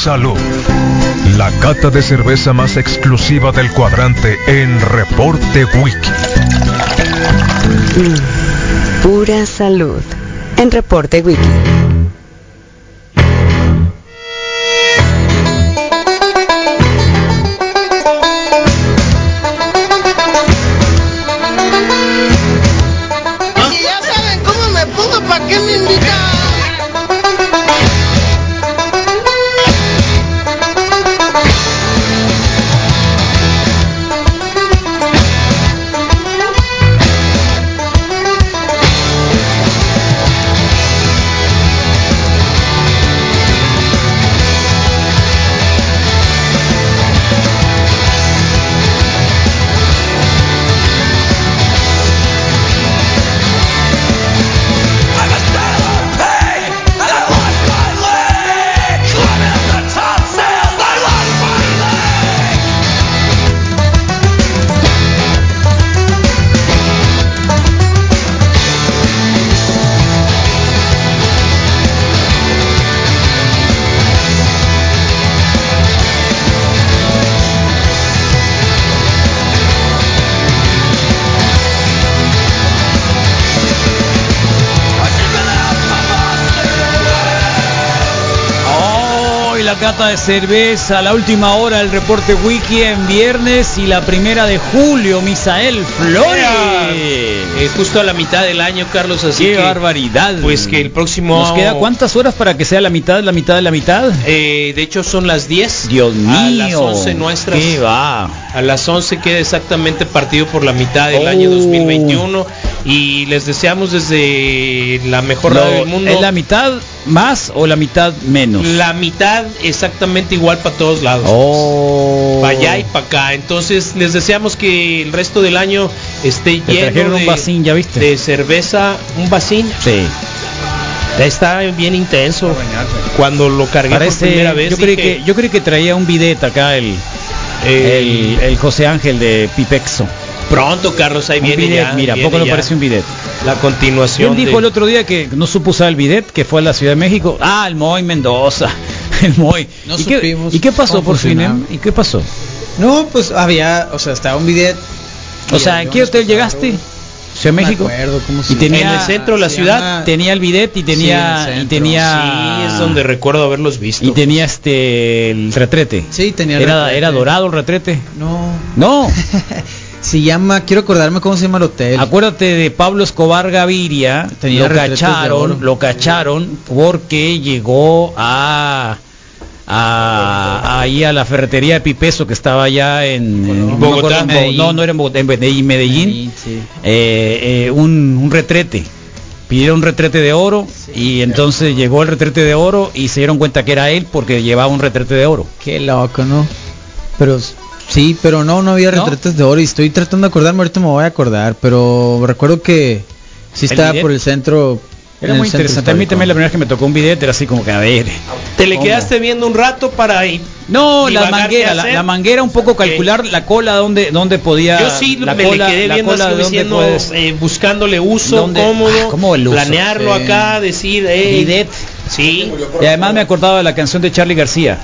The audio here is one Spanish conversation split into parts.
salud. La cata de cerveza más exclusiva del cuadrante en Reporte Wiki. Pura salud. En Reporte Wiki. De cerveza, la última hora el reporte wiki en viernes y la primera de julio, Misael Flores. Eh, justo a la mitad del año, Carlos, así Qué que barbaridad. pues que el próximo ¿Nos queda cuántas horas para que sea la mitad, la mitad de la mitad? Eh, de hecho son las 10. Dios A las mío. 11 nuestras. ¿Qué va? A las 11 queda exactamente partido por la mitad del Oh. año 2021 y les deseamos desde la mejor radio del mundo ¿Es la mitad más o la mitad menos? la mitad exactamente igual para todos lados. Oh. Para allá y para acá. Entonces les deseamos que el resto del año esté Te lleno de, un vasín, ¿ya viste? de cerveza, un vasín. Sí. Está bien intenso. Cuando lo cargué Parece, por primera vez yo creí dije, que yo creí que traía un bidet acá el eh, el, el José Ángel de Pipexo. Pronto Carlos ahí Un viene bidet, ya, mira, viene poco no ya parece un bidet. la continuación. ¿Quién dijo de- el otro día que no supo usar el bidet, que fue a la Ciudad de México? Ah, el Moy Mendoza. El Moy. No ¿Y, qué, supimos ¿Y qué pasó por fin? eh? ¿Y qué pasó? No, pues había, o sea, estaba un bidet. O sea, ¿en qué hotel llegaste? Ciudad de No México. acuerdo cómo se y tenía, En el centro de la ciudad. llama- tenía el bidet y tenía Sí, y tenía Sí, es donde recuerdo haberlos visto. y tenía este el retrete. Sí, tenía el Era, retrete. era dorado el retrete. No. No. se llama, quiero acordarme cómo se llama el hotel. Acuérdate de Pablo Escobar Gaviria, Tenía lo cacharon, lo cacharon porque llegó a, a ahí a la ferretería de Pipeso que estaba allá en, en- no me Bogotá, acuerdo, no, no era en Bogotá, en Medellín, Medellín, sí. eh, eh, un, un retrete. Pidieron un retrete de oro y entonces llegó el retrete de oro y se dieron cuenta que era él porque llevaba un retrete de oro. Qué loco, ¿no? Pero sí, pero no, no había ¿No? retretes de oro y estoy tratando de acordarme, ahorita me voy a acordar, pero recuerdo que sí ¿El estaba bidet? por el centro. Era muy interesante. A mí también la primera vez que me tocó un video era así como que a ver. Te le ¿Cómo? quedaste viendo un rato para ir. No, la manguera, la, manguera un poco calcular la cola donde donde podía. Yo sí la me cola, le quedé la viendo cola así de dónde diciendo, puedes- eh, buscándole uso ¿Dónde? cómodo, Ah, ¿cómo el uso? planearlo Sí. acá, decir, eh, bidet. Sí. Y además me acordaba de la canción de Charlie García.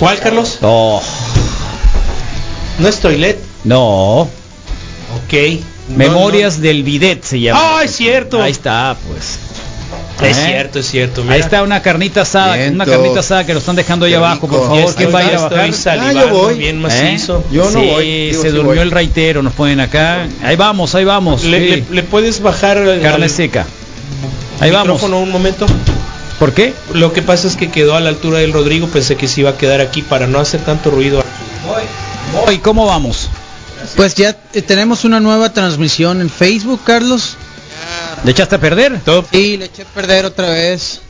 ¿Cuál, Carlos? No, No es toilet. no. Ok. No, Memorias del bidet se llama. Ah, es cierto. Ahí está, pues. Es ¿Eh? cierto, es cierto. mira. Ahí está una carnita asada, Viento. una carnita asada que lo están dejando ahí abajo, por favor. Ya ¿Quién va a ir a estoy bajar? salivando Ah, yo voy. bien ¿Eh? macizo. Yo no Sí, voy, digo, se sí durmió voy. el raitero, nos ponen acá. Ahí vamos, ahí vamos. Le, sí. le- le puedes bajar Carne al seca. Ahí vamos. un momento? ¿Por qué? Lo que pasa es que quedó a la altura del Rodrigo, pensé que se iba a quedar aquí para no hacer tanto ruido. Hoy, ¿cómo vamos? Pues ya eh, tenemos una nueva transmisión en Facebook, Carlos. ¿Le echaste a perder? Todo Sí, le eché a perder otra vez.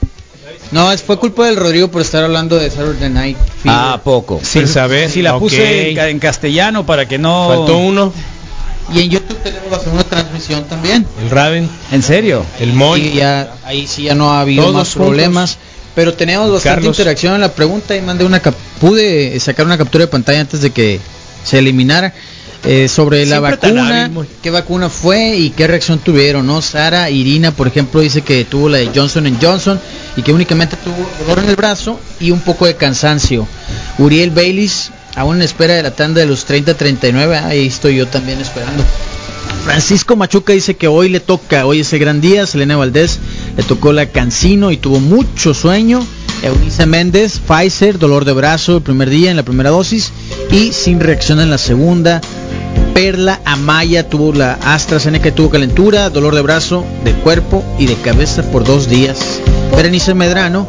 No, es, fue culpa del Rodrigo por estar hablando de Saturday Night Fever. Ah, poco. Sin saber. Si la puse en castellano para que no... faltó uno, Y en YouTube tenemos la segunda transmisión también. el Raven, ¿En serio? el Moy. Y ya ahí sí ya no ha habido Todos más juntos. problemas. Pero teníamos bastante Carlos. interacción en la pregunta y mandé una pude sacar una captura de pantalla antes de que se eliminara eh, sobre la Siempre vacuna, muy. qué vacuna fue y qué reacción tuvieron, ¿no? Sara Irina, por ejemplo, dice que tuvo la de Johnson Johnson y que únicamente tuvo dolor en el brazo y un poco de cansancio. Uriel Baylis, aún en espera de la tanda de los 30-39, ahí estoy yo también esperando. Francisco Machuca dice que hoy le toca, hoy es el gran día, Selena Valdés le tocó la Cancino y tuvo mucho sueño. Eunice Méndez, Pfizer, dolor de brazo el primer día en la primera dosis y sin reacción en la segunda. Perla Amaya tuvo la AstraZeneca tuvo calentura, dolor de brazo, de cuerpo y de cabeza por dos días. Berenice Medrano,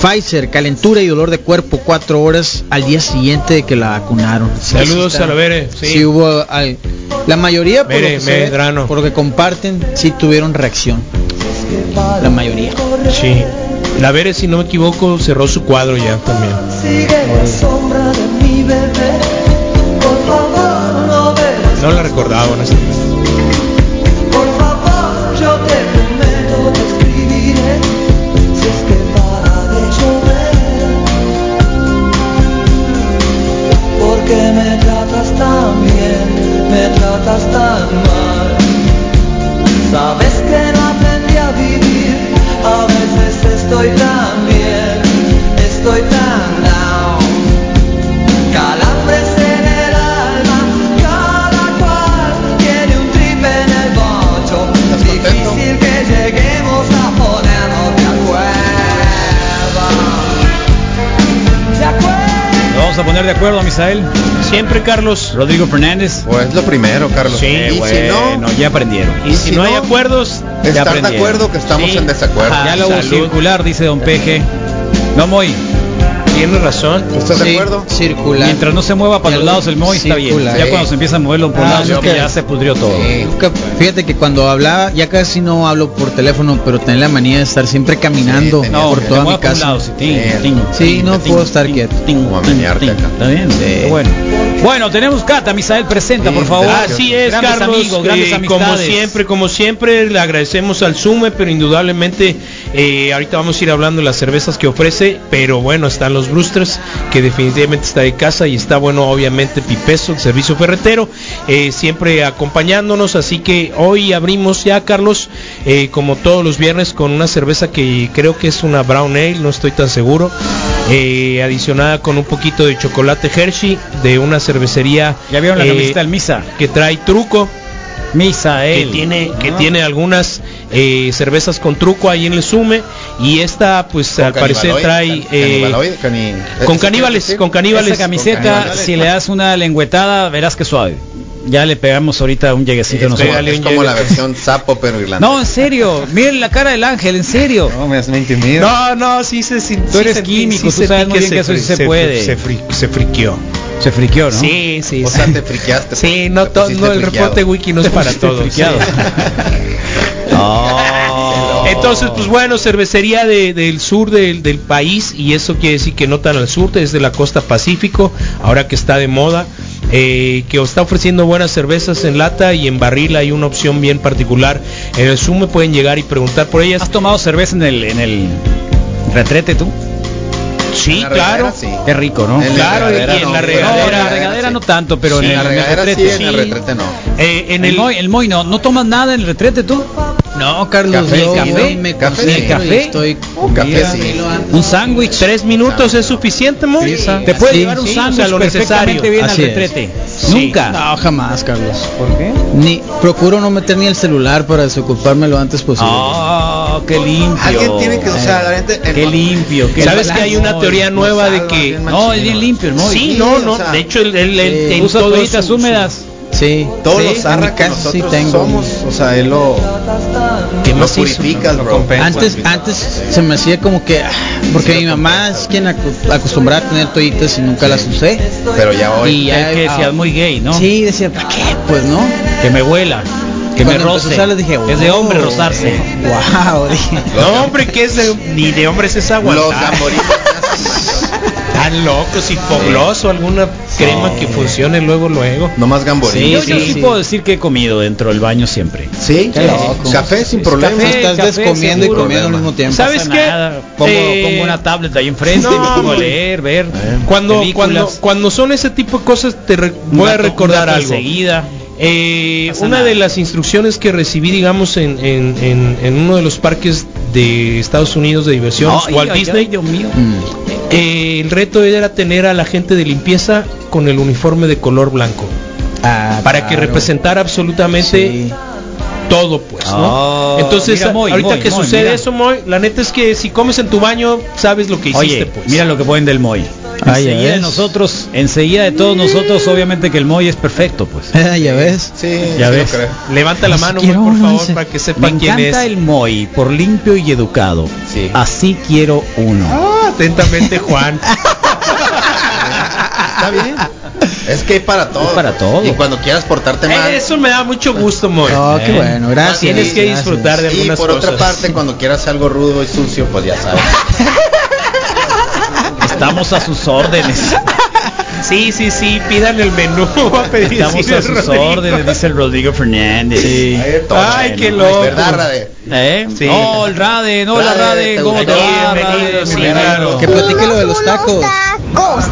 Pfizer, calentura y dolor de cuerpo cuatro horas al día siguiente de que la vacunaron. Saludos a la Bere, sí. Sí, hubo ay, la mayoría por, Bere lo ve, por lo que comparten sí tuvieron reacción. La mayoría. Sí. La Bere, si no me equivoco, cerró su cuadro ya también. No la recordaba, honestamente. Poner de acuerdo, Misael. Siempre, Carlos. Rodrigo Fernández. Pues lo primero, Carlos. Sí, y si Bueno, no, ya aprendieron. Y si, no hay acuerdos, ya estar de acuerdo que estamos Sí. en desacuerdo. Salud. circular, dice Don Peje. No, Moy. Tienes razón. ¿Estás de acuerdo? Circular. Mientras no se mueva para Ya los lo- lados el Moy está bien. Ya Sí. cuando se empieza a moverlo por Ah, lados que ya se pudrió todo. Sí. Nunca- Fíjate que cuando hablaba, ya casi no hablo por teléfono, pero tenía la manía de estar siempre caminando Sí, No, por toda mi casa. lado, sí, no puedo estar quieto. Está bien, Sí. bueno. Bueno, tenemos Cata, Misael presenta, Sí, por favor. gracias. Así es, grandes Carlos. amigos, grandes eh, amistades. como siempre, como siempre, le agradecemos al Sume, pero indudablemente eh, ahorita vamos a ir hablando de las cervezas que ofrece, pero bueno, están los Brewsters, que definitivamente está de casa y está bueno, obviamente, Pipeso, el servicio ferretero, eh, siempre acompañándonos, así que hoy abrimos ya, Carlos, eh, como todos los viernes, con una cerveza que creo que es una Brown Ale, no estoy tan seguro, adicionada con un poquito de chocolate Hershey, de una cervecería Ya vieron la del Misa. que trae truco, que Misael. tiene que Ah. tiene algunas eh, cervezas con truco ahí en el Sume y esta pues Con al parecer trae can- eh, cani- con ¿eso caníbales, con caníbales. Esa camiseta, Con caníbales. si le das una lengüetada, verás que suave. Ya le pegamos ahorita un lleguecito Es, nosotros. como, es un como la versión sapo pero irlandés. No, en serio. Miren la cara del ángel, en serio. no me, me intimida. No, no, sí se sí, Tú eres químico, tú sentí sabes muy bien que eso sí se puede. Se, fri- se friqueó. Se friqueó, ¿no? Sí, sí. O sí. sea, te friqueaste. Sí, no, Te no el friqueado. reporte wiki no es para todos. Oh. Entonces, pues bueno, cervecería de- del sur del, del país y eso quiere decir que no tan al sur, desde la costa Pacífico, ahora que está de moda, eh, que os está ofreciendo buenas cervezas en lata y en barril hay una opción bien particular. En el Zoom me pueden llegar y preguntar por ellas. ¿Has tomado cerveza en el, en el retrete tú? Sí, claro. sí. Qué rico, ¿no? En la Claro, y regadera en no, la regadera- No, en la regadera sí. no tanto, pero en, en el, la en el regadera sí, retrete. en el retrete no. Eh, en El el Moy no, ¿no tomas nada en el retrete tú? No, Carlos, Café, yo café, me café, café. estoy Un café lo antes. Un sándwich. tres minutos es suficiente, Moy. Sí. Te puede Sí, llevar un sí, sándwich o sea, lo perfectamente necesario. bien Así al es. retrete. Sí. Nunca. No, jamás, Carlos. ¿Por qué? Ni procuro no meter ni el celular para desocupármelo lo antes posible. Oh, qué limpio. Alguien tiene que, o sea, la gente. Qué limpio. Qué ¿Sabes que hay una teoría no nueva de que No, es bien limpio Moy. Sí, Sí, no, o no. sea, de hecho, sí. en Usa toallitas húmedas. Sí. Todos sí, los casa sí tengo. somos, o sea, él lo, ¿Qué lo más hizo? purificas, bro. Antes, antes se me hacía como que ah, porque mi mamá es quien acostumbraba a tener toallitas y nunca las usé. Pero ya hoy. Y ya Es que decías ah, muy gay, ¿no? Sí, decía, ¿para qué? Pues no. Que me huela. Que Cuando me roce. dije, es de hombre rozarse. Wow, dije. No, hombre, que es de, ni de hombres es los aguantar. gamborinos. Tan locos, hipogloso, alguna crema que funcione luego, luego. No más gamborinos. yo Sí, yo sí, sí. puedo decir que he comido dentro del baño siempre. Sí, Qué loco. café sin problema. café, Estás café, descomiendo y comiendo al mismo tiempo. ¿Sabes pasa qué? Pongo, Eh, pongo una tablet ahí enfrente y no, me pongo a leer, ver. Cuando, películas. cuando, cuando son ese tipo de cosas, te voy a recordar algo. enseguida. Eh, una nada. de las instrucciones que recibí, digamos, en, en- en- en uno de los parques de Estados Unidos de diversión, Ay, Walt ay, Disney. ay, Dios mío. Eh, el reto era tener a la gente de limpieza con el uniforme de color blanco Ah, para que representara absolutamente Sí. todo pues ¿no? Ah, entonces mira, Moy, ahorita Moy, que Moy, sucede mira. eso Moy la neta es que si comes en tu baño sabes lo que hiciste Oye, pues mira lo que ponen del Moy. Ah, enseguida de nosotros, enseguida de todos nosotros, obviamente que el Moy es perfecto, pues. ya ves. Sí, Ya sí ves. levanta la mano Moy, por favor para que Me sepan quién es encanta el Moy por limpio y educado. Sí. Así quiero uno. Ah, atentamente Juan Está bien. Es que hay para todo. Es para todo. Y cuando quieras portarte mal. Eh, eso me da mucho gusto Moy Oh, qué Eh. bueno, gracias. Tienes que gracias. disfrutar de y algunas por otra cosas. parte, cuando quieras algo rudo y sucio, pues ya sabes. Estamos a sus órdenes. sí sí sí pidan el menú a pedir Estamos sí, a sus Rodrigo. órdenes, dice el Rodrigo Fernández. Ay, todo Ay, qué loco. ¿Verdad, Rade? ¿Eh? Sí. No, el Rade, no, la Rade, ¿cómo te va, Rade? sí, claro. Que platique lo de los tacos.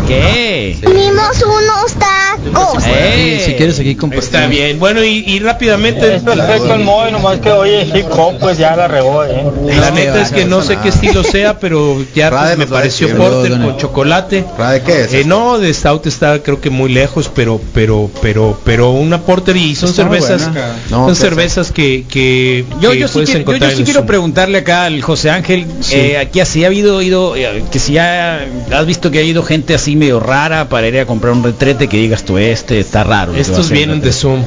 ¿Qué? Unimos unos tacos. Eh. Si quieres aquí compartir. Está bien, bueno y, y rápidamente perfecto el Moy, nomás que oye hip hop pues ya la regó, eh. La neta es que no sé qué estilo sea, pero ya pues, Rade me pareció porter con chocolate. ¿Rade qué es? Eh, no, de Stout está creo que muy lejos, pero pero pero pero una porter y son Está cervezas son qué cervezas que que, Yo, que yo sí, yo- encontrar yo sí quiero preguntarle acá al José Ángel, eh, aquí así ha habido ido, eh, que si ha, has visto que ha ido gente así medio rara para ir a comprar un retrete que digas tú este está raro. Estos vienen de retrete". Zoom.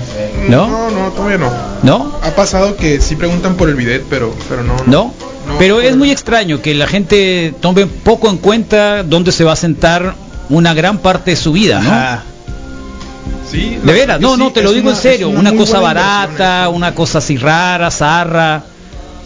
¿No? No, no, todavía no. ¿No? Ha pasado que sí preguntan por el bidet, pero, pero no. ¿No? No, Pero es muy extraño que la gente tome poco en cuenta dónde se va a sentar una gran parte de su vida, ¿no? Ajá. Sí, De veras, verdad no, no, te lo digo en serio, una cosa barata, una cosa así rara, zarra.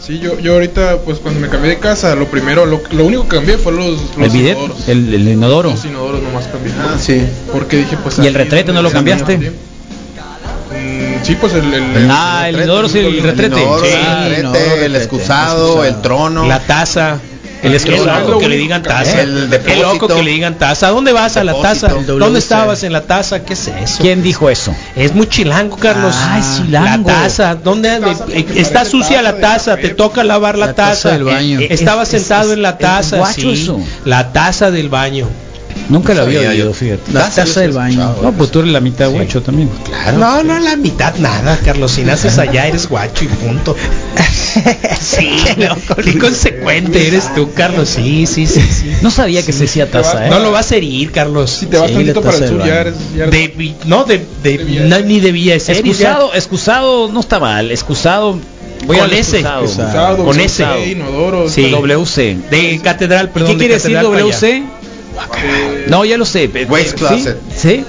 Sí, yo, yo ahorita, pues cuando me cambié de casa, lo primero, lo, lo único que cambié fue los, El los bidet, inodoros. el, el inodoro. Los inodoros nomás cambié. Ah, sí. Porque dije, pues. ¿Y el retrete no lo cambiaste? Mm, sí, pues el. el, Ah, el inodoro sí, el retrete. inodoro, Sí, el inodoro, retrete, el retrete, excusado, excusado. el trono. La taza. El loco que le digan taza. El Qué depósito. loco que le digan taza. ¿A dónde vas a la? El ¿Dónde estabas en la taza? ¿Qué es eso? ¿Quién dijo eso? Es muy chilango, Carlos. Ay, chilango. La taza, ¿dónde Taza eh, está sucia la taza de taza? café. Te toca lavar la, La taza del baño. Eh, Estaba Es- sentado es- en la es taza, guacho sí. eso. La taza del baño. Nunca la había oído, yo. fíjate. La Taza, taza del baño. No, pues tú eres la mitad guacho también. Claro. No, no, la mitad nada, Carlos. Si naces allá eres guacho y punto. Sí, qué consecuente eres tú, Carlos. Sí, sí, sí, sí. No sabía que se decía taza, ¿eh? No lo vas a herir, Carlos. Si te vas Sí, tantito para el sur, ya baño. eres. Ya eres- De, no, de, de- Debía. no, ni debía ser. Excusado, excusado no está mal. Excusado. Voy Con. Excusado, Con ese. inodoro. Sí. WC. De catedral, perdón. ¿Qué quiere decir. WC? No, ya lo sé. Waste closet. ¿Sí?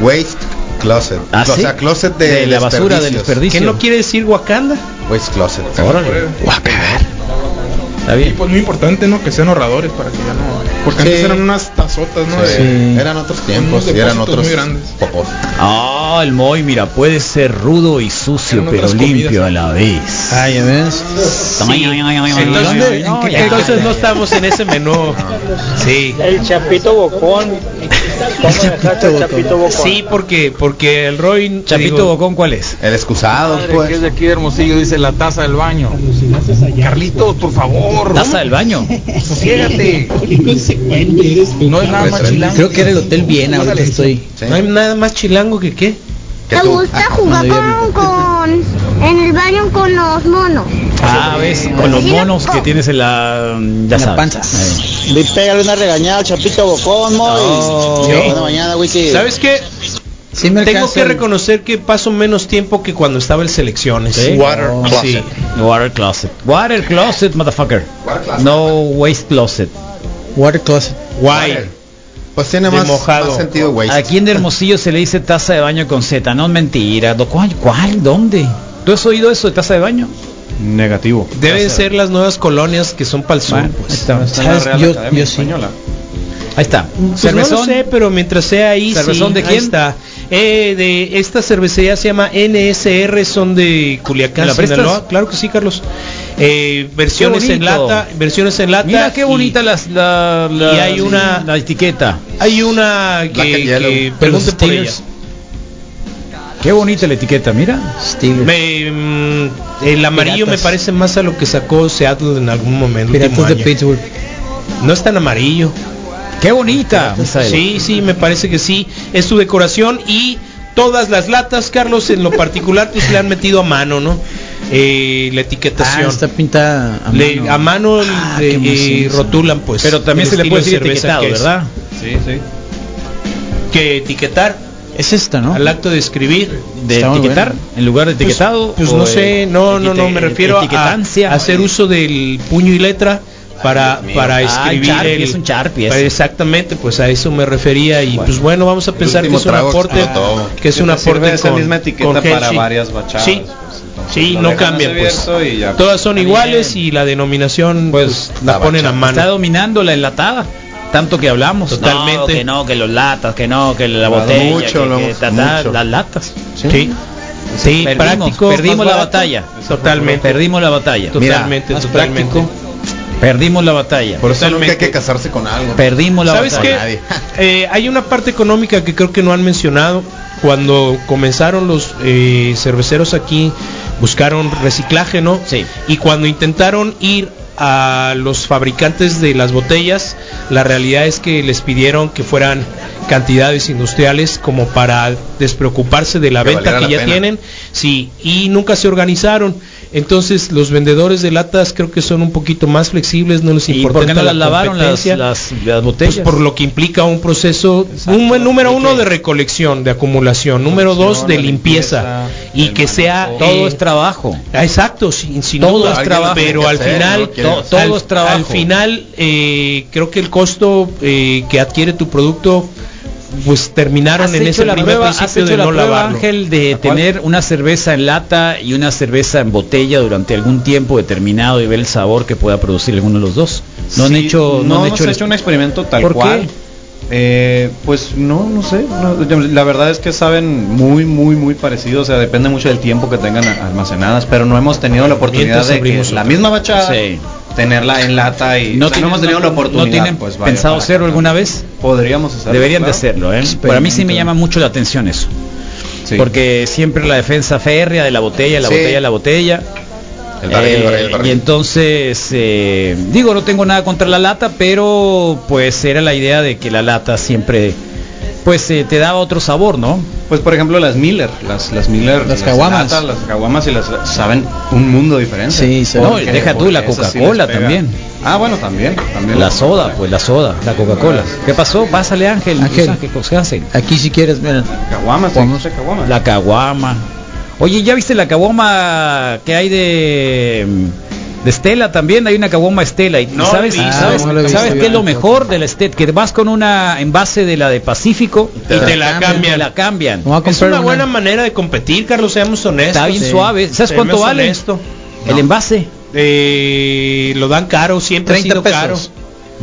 Waste closet. ¿Ah, o sea, closet de, De la basura, del desperdicios. desperdicio. ¿Qué no quiere decir Wakanda? Waste closet. Órale. Está Y bien. pues muy importante, ¿no? Que sean ahorradores para que ya no. Porque Sí. antes eran unas tazotas, ¿no? Sí. De- Eran otros tiempos y eran otros muy grandes. popos. Ah, el Moy, mira, puede ser rudo y sucio, Eran pero limpio comidas. a la vez. Ves. Ay, ay, Entonces, no estamos en ese menú. Sí. El Chapito Bocón. ¿Cómo dejaste el Chapito Bocón? Sí, porque porque el Roy Chapito digo, Bocón, ¿cuál es? El excusado, pues. que es de aquí de Hermosillo, dice la taza del baño. Carlitos, por favor. Taza del baño. No es nada más chilango. Creo que era el Hotel Viena, ahorita estoy. Sí. no hay nada más chilango que qué. Tú. gusta jugar cuando con, con en el baño con los monos. Ah, ves, con los monos que tienes en la... Ya la sabes. panza. Pégale una regañada al Chapito Bocón, Moy. Oh. Buena mañana, Wiki. ¿Sabes qué? Sí me Tengo que el- reconocer que paso menos tiempo que cuando estaba en selecciones. ¿Sí? Water Oh, closet. Sí. Water closet. Water closet, motherfucker. No waste closet. Water closet. Guay. Pues tiene más, mojado. más sentido waste. Aquí en Hermosillo se le dice taza de baño con Z. No es mentira. ¿Cuál? ¿Cuál? ¿Dónde? ¿Tú has oído eso de taza de baño? Negativo. Deben ser las nuevas colonias que son para el sur. Bueno, ahí pues. está. ¿Sabes? Yo, yo sí. Ahí está. Pues no lo Cervezón. sé, pero mientras sea ahí, ¿Cervezón sí, de ahí quién? está. Eh, de esta cervecería se llama NSR, son de Culiacán, ¿Me la? Sinaloa. Claro que sí, Carlos. Eh, versiones en lata, versiones en lata. Mira qué y bonita las- la, la- y hay una- la etiqueta. Hay una que, que pregunten por ella. Qué bonita la etiqueta, mira. Me, mm, el amarillo Piratas. me parece más a lo que sacó Seattle en algún momento. Piratas de año. Pittsburgh. No es tan amarillo. Qué bonita. Sí, sí, me parece que sí. Es su decoración y todas las latas, Carlos, en lo particular, pues le han metido a mano, ¿no? Eh, la Ah, etiquetación. está pintada a Le- mano. a mano Ah, le- eh, rotulan, pues. Pero también se le puede de decir etiquetado, que. ¿verdad? Sí, sí. Que etiquetar Es esta, ¿no? al acto de escribir. De Está etiquetar, bueno. en lugar de etiquetado. Pues no sé, no, no, no, me refiero a hacer uso del puño y letra para, para Ah, escribir el- es un Sharpie, para- ese. exactamente, pues a eso me refería y pues bueno, vamos a pensar que es un aporte, que es un aporte esa con, misma etiqueta con para varias bachadas, Sí, pues, entonces, sí, no cambian pues. ya. Todas son iguales bien. y la denominación pues, Pues, la la ponen a mano. Está dominando la enlatada. Tanto que hablamos. Totalmente. No, que no, que los latas, que no, que la botella, mucho, que, lo que hemos- ta, ta, mucho. las latas. Sí. Sí, Perdimos, práctico, perdimos la batalla. Totalmente. Perdimos la batalla. Totalmente, totalmente. práctico. Perdimos la batalla. Por eso nunca hay que casarse con algo. Perdimos la ¿Sabes batalla. qué? Nadie. Eh, hay una parte económica que creo que no han mencionado. Cuando comenzaron los eh, cerveceros aquí, buscaron reciclaje, ¿no? Sí. Y cuando intentaron ir a los fabricantes de las botellas, la realidad es que les pidieron que fueran cantidades industriales como para despreocuparse de la Que venta que la ya pena. tienen, sí, y nunca se organizaron. Entonces los vendedores de latas creo que son un poquito más flexibles, no les ¿Y importa por qué no la las lavaron las, las botellas? Pues por lo que implica un proceso, un número uno de recolección, de acumulación, número dos de limpieza, limpieza, y que sea. Todo eh, es trabajo. exacto, sin, sin Todo duda, es trabajo. pero al hacer, final, todo al, es trabajo. al final eh, creo que el costo eh, que adquiere tu producto, pues terminaron ¿Has en ese la primer prueba, principio de la no prueba, lavarlo. Ángel, de tener una cerveza en lata y una cerveza en botella durante algún tiempo determinado y ver el sabor que pueda producir alguno de los dos? No han hecho, no, no, han hemos hecho, el- hecho un experimento tal ¿Por cual. qué? Eh, pues no, no sé. no, la verdad es que saben muy, muy, muy parecido. O sea, depende mucho del tiempo que tengan almacenadas. Pero no hemos tenido la oportunidad de que la misma bachada Sí. Tenerla en lata y no, o sea, tienen- no hemos tenido la oportunidad. no tienen pues, vaya, pensado hacerlo alguna vez. Podríamos hacerlo. Deberían de hacerlo, ¿eh? Para mí sí me llama mucho la atención eso. Sí. Porque siempre la defensa férrea de la botella, la Sí. botella, la botella. El barril, Eh, el barril, el barril. Y entonces, eh, digo, no tengo nada contra la lata, pero pues era la idea de que la lata siempre, pues eh, te daba otro sabor, ¿no? Pues por ejemplo las Miller, las, las Miller, Las caguamas. las caguamas y las saben un mundo diferente. Sí, sí. No, deja tú la sí Coca-Cola también. Ah, bueno, también, también. La soda, pues la soda, la Coca-Cola. ¿Qué pasó? Pásale Ángel. Ángel. ¿Qué hacen? Aquí si quieres, mira. Caguamas, sí, caguamas. La caguama. Oye, ¿ya viste la caguama que hay de de Estela también? Hay una caguama Estela y No sabes, Ah, no lo he visto ¿sabes yo qué es lo mejor de la Estet? Que vas con una envase de la de Pacífico y te la y cambian. te la cambian. A Es una una. buena manera de competir, Carlos, seamos honestos. Está bien Sí. suave. ¿Sabes Seamos cuánto vale? honestos. El envase. Eh, lo dan caro, siempre ha 30 sido pesos.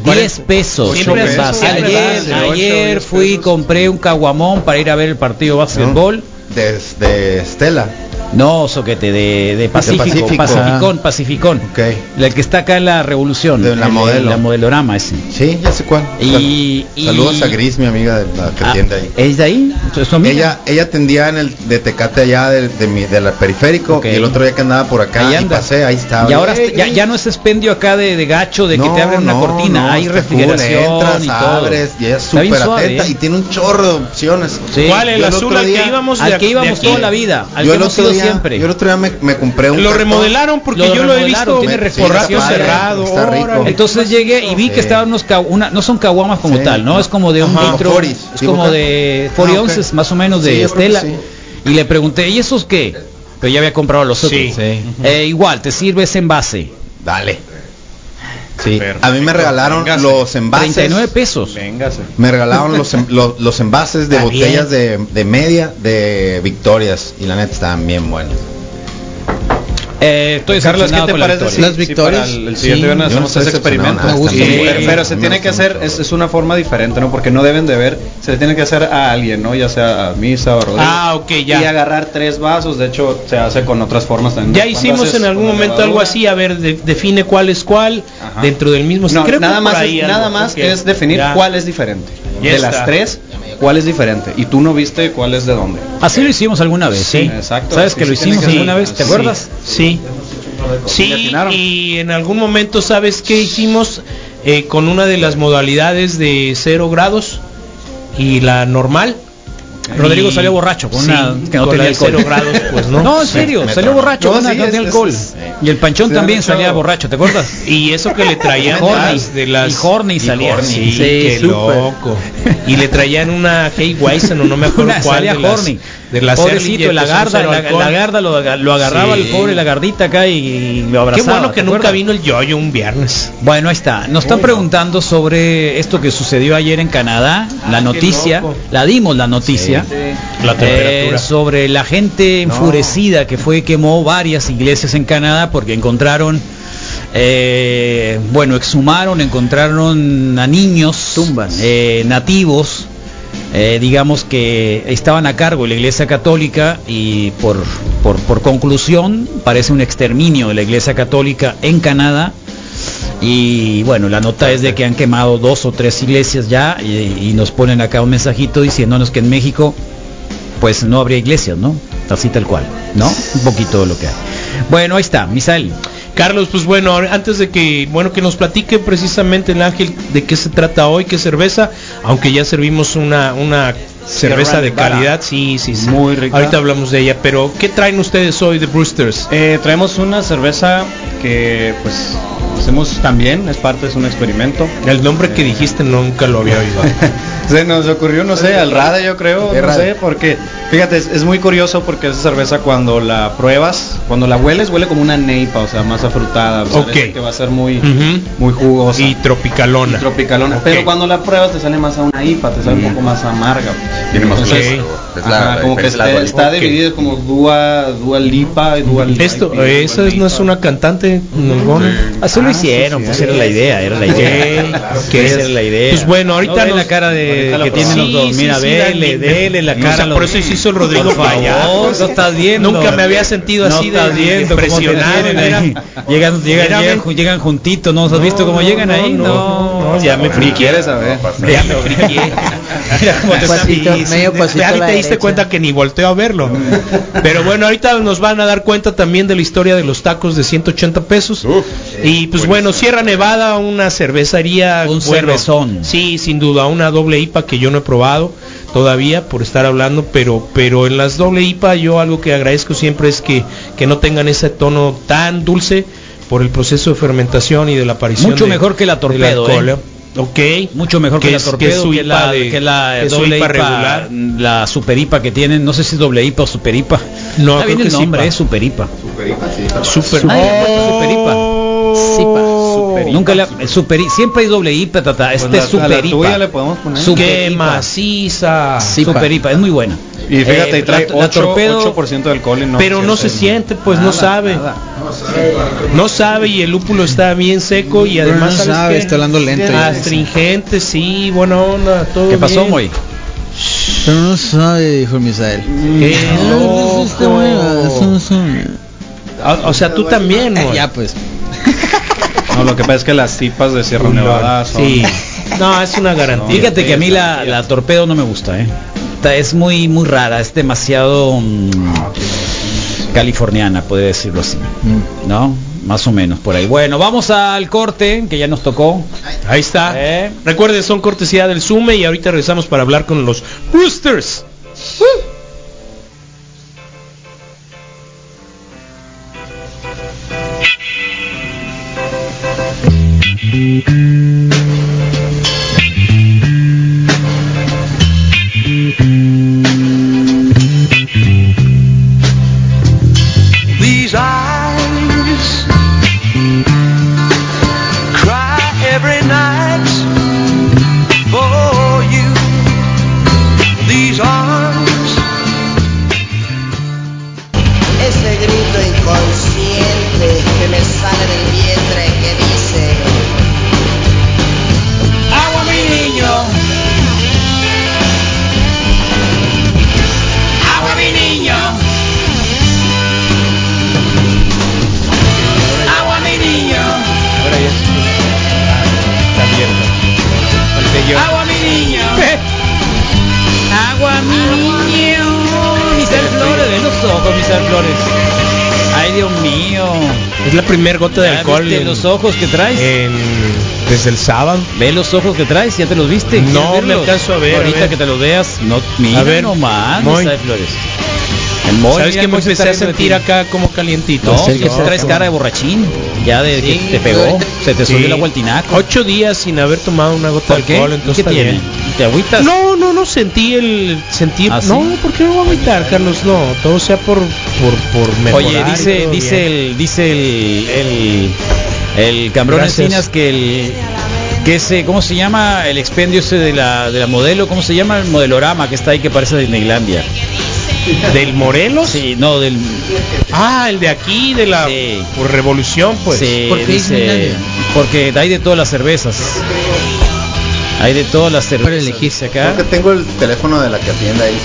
caro. 10 pesos. Siempre envase. siempre Ayer, ayer fui y pesos. compré un caguamón para ir a ver el partido de básquetbol. De, de Estela. No, soquete, de, de Pacífico, Pacífico. Pacificón, Pacificón. Ok. El que está acá en la Revolución. De la el- modelo. La modelorama ese. Sí, ya sé cuál. Y- y- Saludos a Gris, mi amiga de la que Ah, atiende ahí. ¿Es de ahí? ¿Es? Ella, ella atendía en el de Tecate allá de, de mi, de la periférico y el otro día que andaba por acá Ahí y anda. pasé, ahí estaba. Y ahora ya, ya no es expendio acá de, de gacho, de que te abren una no, cortina, no, hay refrigeración cool, entras, y todo. abres y ella es súper atenta ¿eh? y tiene un chorro de opciones. Sí. ¿Cuál? El Yo azul al día- que íbamos Al que íbamos toda la vida, al yo que el hemos otro ido día, siempre. yo el otro día me, me compré un Lo cartón. remodelaron porque Lo yo lo he visto tiene Sí, por está rato padre, cerrado. está rico. órale. Entonces llegué y vi que estaban unos ca- una, no son caguamas como Sí. tal, ¿no? Es como de un Ajá. litro, Foris, es como de 40 Ah, más o menos de Sí, Estela. sí. Y le pregunté, ¿y esos qué? Pero ya había comprado los otros. Sí. Eh, igual, te sirve ese envase. Dale. Sí, a mí me regalaron Véngase. los envases. 39 pesos. Véngase. Me regalaron los, en- los, los envases de Está botellas de, de media de Victorias y la neta estaban bien buenos. Eh, estoy Carlos, ¿qué te la parece si, Las si victorias? para el, el siguiente Sí, viernes no hacemos ese experimento? Me gusta. Sí, pero, se tiene me que hacer, es, es una forma diferente, ¿no? Porque no deben de ver, se le tiene que hacer a alguien, ¿no? Ya sea a Misa o a Rodrigo. Ah, ok, ya. Y agarrar tres vasos, de hecho se hace con otras formas también. Ya hicimos haces en algún momento algo así, a ver, de- define cuál es cuál Ajá. dentro del mismo. No, Creo nada más, ahí es, algo, nada más es definir Ya. cuál es diferente. Ya de está. las tres, cuál es diferente y tú no viste cuál es de dónde. Así lo hicimos alguna vez, Sí, sí. exacto. ¿Sabes Sí, que lo hicimos alguna vez? ¿Te Sí. acuerdas? Sí. Sí, y en algún momento, ¿sabes qué hicimos? Eh, con una de las modalidades de cero grados y la normal. Rodrigo Y- salió borracho con Sí, una que no con tenía la de alcohol. cero grados, pues no. No, en serio, Me salió borracho No, con una sí, es- es- alcohol. es- Y el panchón Sí, también salía borracho, ¿te acuerdas? Y eso que le traían de Horny. las, de las Y horny salía. Sí, Sí, qué loco. Y le traían una Hey Weizen o no me acuerdo Una cuál salía de las, horny. de las Pobrecito, la garda, cero la, la garda lo, aga- lo agarraba Sí. el pobre la gardita acá y, y lo Qué abrazaba. bueno que ¿te nunca acuerdas? vino el yoyo un viernes. Bueno, ahí está. Nos están preguntando sobre esto que sucedió ayer en Canadá, la qué noticia, la dimos la noticia, La eh, sobre la gente enfurecida que fue quemó varias iglesias en Canadá porque encontraron, eh, bueno, exhumaron, encontraron a niños eh, nativos, digamos que estaban a cargo de la Iglesia Católica y por, por, por conclusión parece un exterminio de la Iglesia Católica en Canadá. Y bueno, la nota es de que han quemado dos o tres iglesias ya y, nos ponen acá un mensajito diciéndonos que en México pues no habría iglesias, ¿no? Así tal cual, ¿no? Un poquito de lo que hay. Bueno, ahí está, Misael. Carlos, pues bueno, antes de que bueno que nos platique precisamente el ángel de qué se trata hoy, qué cerveza, aunque ya servimos una una cerveza de calidad, sí, sí, sí. Muy rica. Ahorita hablamos de ella, pero ¿qué traen ustedes hoy de Brewsters? Eh, traemos una cerveza que pues hacemos también, es parte, es un experimento. El nombre que dijiste nunca lo había oído. Se nos ocurrió, no sé, al Rade yo creo, ¿Qué no Rade? sé, porque fíjate, es, es muy curioso porque esa cerveza cuando la pruebas, cuando la hueles, huele como una neipa, o sea, más afrutada, o sea, que va a ser muy, muy jugosa. Y tropicalona. tropicalona. Pero cuando la pruebas te sale más a una IPA, te sale un poco más amarga. pues. Tiene más Entonces. Es la- ajá, la como que está, está dividido como dual, dual IPA y dual Esto, IPA, esa dual es- no es una cantante. Así lo Ah, hicieron, sí, pues sí. era la idea, era la idea. Esa era la idea. Pues bueno, ahorita No nos- la cara de que tienen los dos. Mira, vele, dele la cara. a por eso se hizo el Rodrigo Payaso. No estás viendo. Nunca me había sentido así de- impresionado. Llegan, llegan, llegan, ju- llegan juntitos, ¿no? ¿Has visto cómo llegan ahí? no, ya me Ni friqué. quieres saber. Ya me friqué. Mira cómo te a diste cuenta que ni volteo a verlo. Pero bueno, ahorita nos van a dar cuenta también de la historia de los tacos de 180 pesos. y pues bueno, Sierra Nevada, una cervecería. Un cervezón. Sí, sin duda, una doble IPA que yo no he probado todavía por estar hablando, pero pero en las doble IPA yo algo que agradezco siempre es que, que no tengan ese tono tan dulce por el proceso de fermentación y de la aparición Mucho de- mejor que la torpedo, alcohol, ¿eh? ¿eh? Ok. Mucho mejor que, Que la que torpedo, es su que, la, IPA de- que la que doble IPA IPA, regular. la super IPA que tienen, no sé si es doble IPA o super IPA. No, creo bien que el es nombre, IPA. es super IPA. Super. Le ha puesto super IPA. Nunca le ha- super I- siempre hay doble IPA, tata. Este Pues es la- a la super tuya IPA. le podemos poner. Super Qué IPA. maciza. Super IPA, es muy buena. Y fíjate, Eh, y trae la- la 8, torpedo- 8% de alcohol y no pero no se siente, pues no sabe. nada. No sabe y el lúpulo está bien seco y además no ¿sabes sabe, está hablando lento ya. Astringente, sí, buena onda, todo ¿Qué pasó. Moy? Pero no sabe, dijo el Misael. Qué loco. bueno, eso- eso- O, o sea, tú también, Moy. Ya pues. No, lo que pasa es que las tipas de Sierra Nevada son... Sí. No, es una garantía. Fíjate que a mí la, la torpedo no me gusta, ¿eh? Está- Es muy muy rara, es demasiado mm, californiana, puede decirlo así. ¿No? Más o menos por ahí. Bueno, vamos al corte, que ya nos tocó. Ahí está. ¿Eh? Recuerden, son cortesía del Sume y ahorita regresamos para hablar con los Roosters. Gota de ¿Ya alcohol. los ojos que traes? en- desde el sábado. Ve los ojos que traes, ya te los viste. ¿Quieres No, me alcanzo a ver, a Ahorita ver. que te los veas, no, mira A ver, nomás, Moy. Isabel Flores. ¿Sabes que me se empecé a sentir ti. acá como calientito? No, que no, traes no. cara de borrachín. Ya de que te pegó, se te Sí. subió el agua al tinaco. Ocho días sin haber tomado una gota ¿Por de alcohol, ¿Y entonces ¿Qué está tiene? ¿Te agüitas? No, no, no sentí el sentí ¿Ah, sí? no, ¿por qué me voy a agüitar, Carlos? No, todo sea por por por mejorar. Oye, dice, dice bien. el, dice el, el, el Cambrón. Encinas que el, que ese, ¿cómo se llama? El expendio ese de la, de la modelo, ¿cómo se llama? El modelorama que está ahí que parece de Disneylandia. del Morelos. Sí, no, del, Ah, el de aquí de la Sí. por revolución, pues. sí, ¿por qué dice, porque hay de todas las cervezas. Hay de todas las cervezas. elegirse acá. Creo que tengo el teléfono de la que atiende ahí.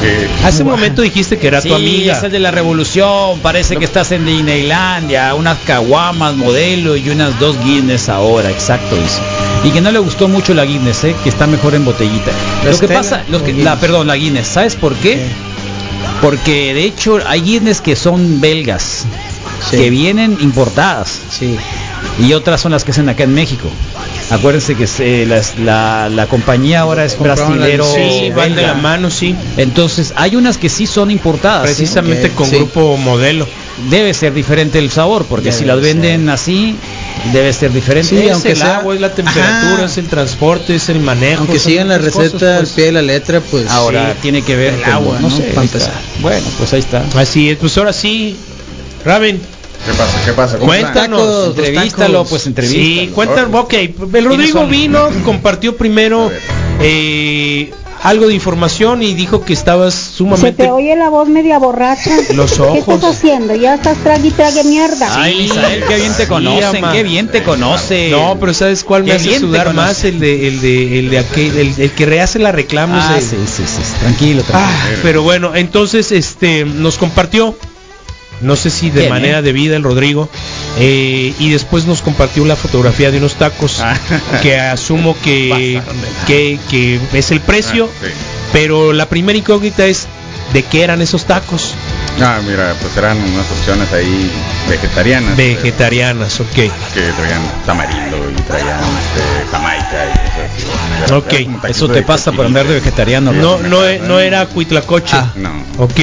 quieren. Hace un momento dijiste que era Sí, tu amiga. es el de la revolución, parece que estás en Disneylandia, unas caguamas modelo y unas dos Guinness ahora, exacto eso. Y que no le gustó mucho la Guinness, ¿eh? que está mejor en botellita. ¿La lo que pasa, lo que, la, perdón, la Guinness, ¿sabes por qué? Porque de hecho hay Guinness que son belgas, Sí. que vienen importadas Sí. y otras son las que hacen acá en México. Acuérdense que se- las- la, la compañía ahora es brasilero. Sí, van de la mano, sí. Entonces hay unas que sí son importadas. ¿sí? Precisamente con sí. grupo modelo. debe ser diferente el sabor, porque Debe si las venden así, debe ser diferente. Sí, es aunque el sea- agua, es la temperatura, Ajá. es el transporte, es el manejo. Aunque sigan la receta cosas, al pues. pie de la letra, pues Ahora sí. tiene que ver el con- agua, ¿no? sé, Para ahí empezar. está. Bueno, pues ahí está. Así es, pues ahora sí. Raven, ¿Qué pasa? ¿Qué pasa? Cuéntanos. Entrevístalo, pues entrevístalo. Sí, cuenta, ok. El Rodrigo vino, compartió primero eh, algo de información y dijo que estabas Se sumamente... te oye la voz media borracha. Los ¿Qué ojos. estás haciendo? Ya estás trague y trague mierda. Ay, Misael, qué bien te Sí, conocen, ama. qué bien te conocen. No, pero ¿sabes cuál me Qué hace sudar más? El de, el de, el de aquel, el, el que rehace la reclamos. Ah, sí, sí, sí, sí, tranquilo, tranquilo. Ah, pero bueno, entonces este nos compartió, no sé si de Bien, manera ¿eh? debida el Rodrigo, eh, y después nos compartió la fotografía de unos tacos Ah. que asumo que, que, que es el precio, Ah, sí. pero la primera incógnita es de qué eran esos tacos Ah, mira, pues eran unas opciones ahí vegetarianas. vegetarianas, ok. Que traían tamarindo y traían este, jamaica y cosas así. Ok, Eso te pasa por andar de vegetariano. No, ¿no? no, e- no era cuitlacoche. Ah. No. Ok.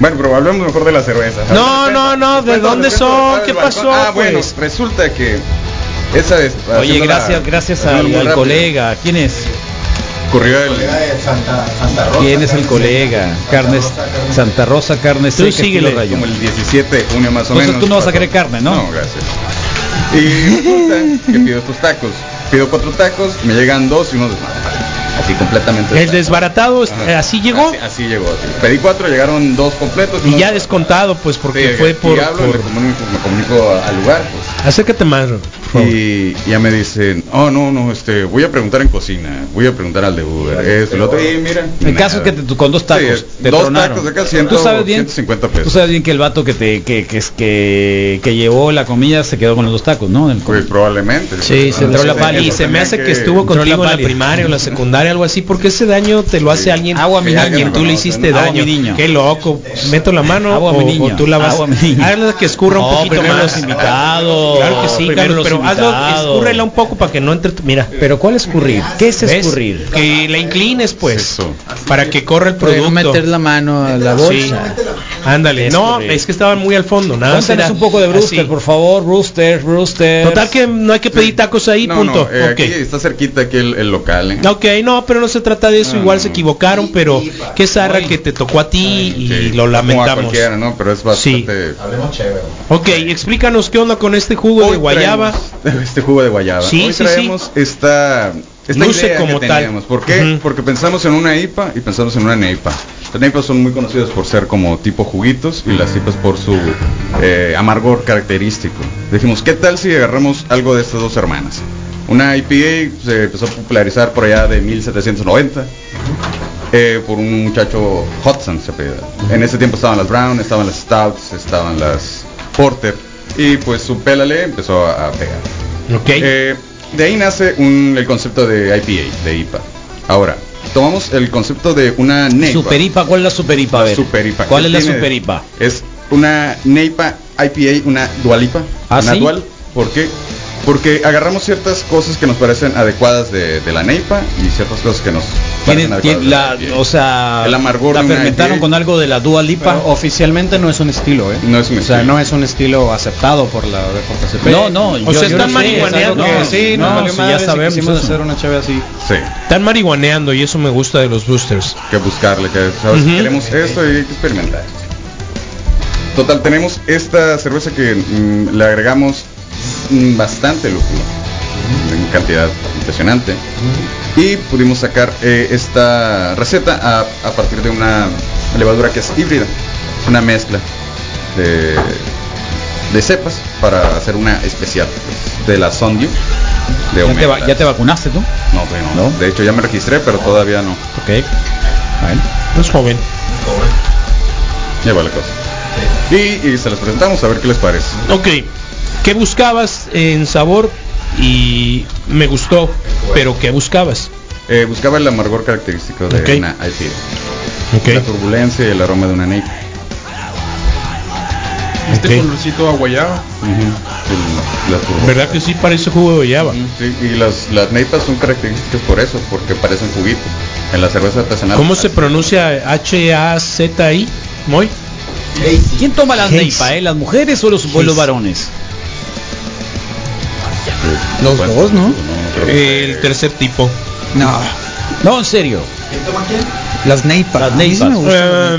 Bueno, pero hablemos mejor de la cerveza. No, no, no, ¿de dónde son? ¿Qué pasó, Ah, bueno, pues? resulta que esa vez. Oye, gracias, gracias al, colega. ¿Quién es? Ocurrió el. ¿Quién es el colega? Carnes Santa Rosa, carne seca. Como el 17 de junio más o Entonces menos. tú no vas a querer carne, ¿no? No, gracias. Y resulta que pido estos tacos. Pido cuatro tacos, me llegan dos y uno desbaratado. Así completamente. El desbaratado, Ajá. eh, así llegó. Así, así llegó. así. Pedí cuatro, llegaron dos completos. Y ya descontado, pues, porque Sí, fue y por... hablo, por- le comunico, me comunico al lugar, pues. Acércate más, favor. Y ya me dicen, oh no, no, este, voy a preguntar en cocina, voy a preguntar al de Uber, esto, y lo otro, y mira. El caso es que te- con dos tacos Sí, te dos tronaron. tacos de acá, 100, tú sabes bien, 150 pesos. Tú sabes bien que el vato que te que que, es- que, que llevó la comida se quedó con los dos tacos, ¿no? Del- Pues probablemente. Sí, se Entró la pali y se me hace que estuvo contigo la en la primaria o la secundaria, algo así, porque ese daño te lo hace Sí. alguien Agua, mi niño. tú le hiciste daño. Qué loco. Meto la mano Agua, o, mi niño. o tú la vas. Agua, mi niño. Hazla que escurra un poquito más. los invitados. Claro que sí, Primero Carlos, los pero hazlo, escúrrela un poco para que no entre. tu- Mira. Pero ¿cuál escurrir? ¿Qué es ¿Ves? escurrir? Que la inclines, pues, Eso. para que corra el producto. no meter la mano a la Sí. bolsa. Ándale. No, es que estaban muy al fondo. Nada era un poco de Brewster, así. por favor, Brewster, Brewster. Total que no hay que pedir tacos ahí, No, punto. no, eh, aquí está cerquita aquí el, el local, ¿eh? Ok, no, pero no se trata de eso, No, igual no. se equivocaron, pero qué zarra que te tocó a ti y Sí, lo como a lamentamos. cualquiera, ¿no? Pero es bastante... Ok, explícanos qué onda con este jugo de guayaba. traemos Este jugo de guayaba. Sí, Hoy sí, traemos esta, esta Luce idea como que tal. teníamos. ¿Por qué? Ujú. Porque pensamos en una IPA y pensamos en una NEIPA. Las NEIPAs son muy conocidas por ser como tipo juguitos y las IPAs por su eh, amargor característico. Dijimos, ¿qué tal si agarramos algo de estas dos hermanas? Una IPA se empezó a popularizar por allá de 1790 eh, por un muchacho Hudson se apellida. En ese tiempo estaban las Brown, estaban las Stouts, estaban las Porter y pues su pélale empezó a, pegar. Ok. Eh, de ahí nace un- el concepto de IPA, de IPA. Ahora, tomamos el concepto de una neipa. Superipa, ¿cuál es la superipa? A ver. Superipa. ¿Cuál ¿Qué es la tiene? superipa? Es una neipa IPA, una dualipa. ¿Ah, una sí? dual. ¿Por qué? Porque agarramos ciertas cosas que nos parecen adecuadas de, de la neipa y ciertas cosas que nos Tiene, parecen tiene adecuadas la, IPA. o sea, El amargor la fermentaron con algo de la Dua Lipa. Pero oficialmente no es un estilo, ¿eh? No es un O sea, estilo. no es un estilo aceptado por la por TCP. No, no, O yo- sea, yo están no marihuaneando. sí, no, sí, madre ya si sabemos quisimos hacer una chave así. Sí, Están marihuaneando y eso me gusta de los boosters. que buscarle, que sabes, Ujú. queremos esto y hay que experimentar. Total, tenemos esta cerveza que mm, le agregamos bastante lúpulo, en cantidad impresionante. Y pudimos sacar eh, esta receta a, a partir de una levadura que es híbrida, una mezcla de, de cepas para hacer una especial pues, de la Sondio. De ¿Ya te, va- ya te vacunaste tú? No. De hecho ya me registré, pero todavía no. Ok. Bueno. No es joven. Ya va la cosa. Y, y se las presentamos a ver qué les parece. Ok. ¿Qué buscabas en sabor? Y me gustó. Pero ¿qué buscabas? Eh, buscaba el amargor característico de una IPA. La turbulencia y el aroma de una neipa. Este Ok. colorcito la turbu- ¿Verdad que sí parece jugo de guayaba? Sí, y las, las neipas son características por eso, porque parecen juguito. En la cerveza artesanal. ¿Cómo se pronuncia H-A-Z-I? ¿Muy? ¿Quién toma las Haze. neipa, eh? ¿Las mujeres o los, o los Haze. varones? Los Bueno, dos, ¿no? creo que- El tercer tipo. No. No, en serio. Las neipas. Las sí neipas.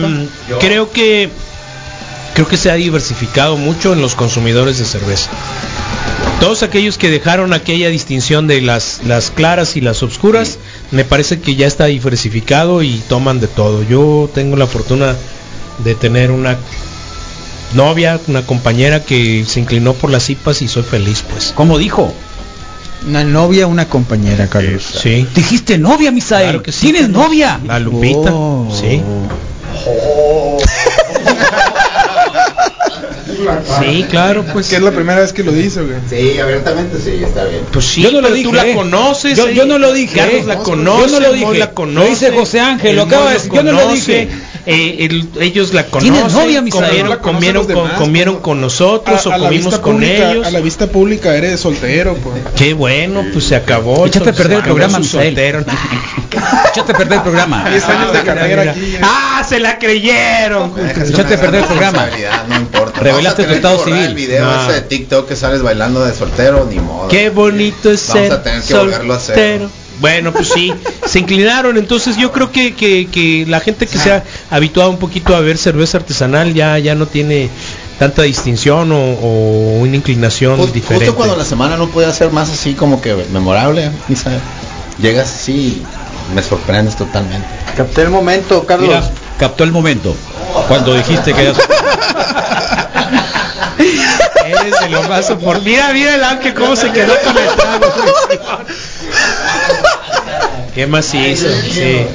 Em, creo que creo que se ha diversificado mucho en los consumidores de cerveza. Todos aquellos que dejaron aquella distinción de las, las claras y las obscuras, me parece que ya está diversificado y toman de todo. Yo tengo la fortuna de tener una novia, una compañera que se inclinó por las IPAs y soy feliz, pues. ¿Cómo dijo? Una novia, una compañera, Carlos. Sí. Dijiste novia, Misael. Claro que sí, ¿Tienes Carlos. novia? La Lupita, Oh. sí. Sí, claro, pues. Que es la primera vez que lo dice, güey. Sí, abiertamente sí, está bien. Pues sí, Yo no lo dije, tú la eh. conoces. Yo- eh. yo no lo dije, Carlos eh. la Yo conoce. no lo dije. la Lo conoce. dice José Ángel, el lo acaba de decir, yo no lo dije. Eh, el- ellos la conocen. novia, Misael. comieron, la comieron, con, demás, comieron pues. con nosotros A, a o comimos con pública, ellos. a la vista pública eres soltero, pues. Qué bueno, pues se acabó. Echaste a perder el programa, soltero. Echaste a perder el programa. 10 años de carrera mira. aquí. Ah, se la creyeron. Echaste a perder el programa. No importa. Revelaste tu estado civil. El video ese de TikTok que sales bailando de soltero, ni modo. Qué bonito es Vamos ser a tener que volverlo a hacer. soltero. Bueno, pues sí, se inclinaron. Entonces yo creo que, que, que la gente que se ha habituado un poquito a ver cerveza artesanal ya, ya no tiene tanta distinción o, o una inclinación Ju- diferente. Justo cuando la semana no puede ser más así como que memorable, Misael. Llegas así y me sorprendes totalmente. Capté el momento, Carlos. Mira, captó el momento. Cuando dijiste que eras... Eres de lo más por Mira, mira el ángel cómo se quedó con el trago. ¿Qué más hizo? Sí.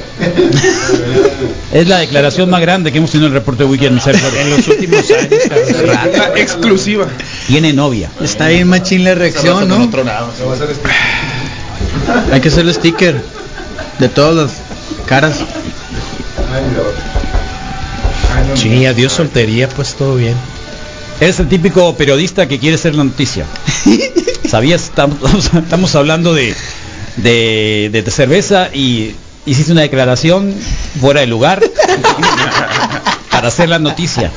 Es la declaración más grande que hemos tenido en el reporte de Weekend. En los últimos años. Exclusiva. Tiene novia. Está bien machín la reacción, ¿no? Hay que hacer el sticker de todas las caras. Sí, adiós soltería, pues todo bien. Eres el típico periodista que quiere ser la noticia. ¿Sabías? Estamos, estamos hablando de, de, de cerveza y hiciste una declaración fuera de lugar para hacer la noticia.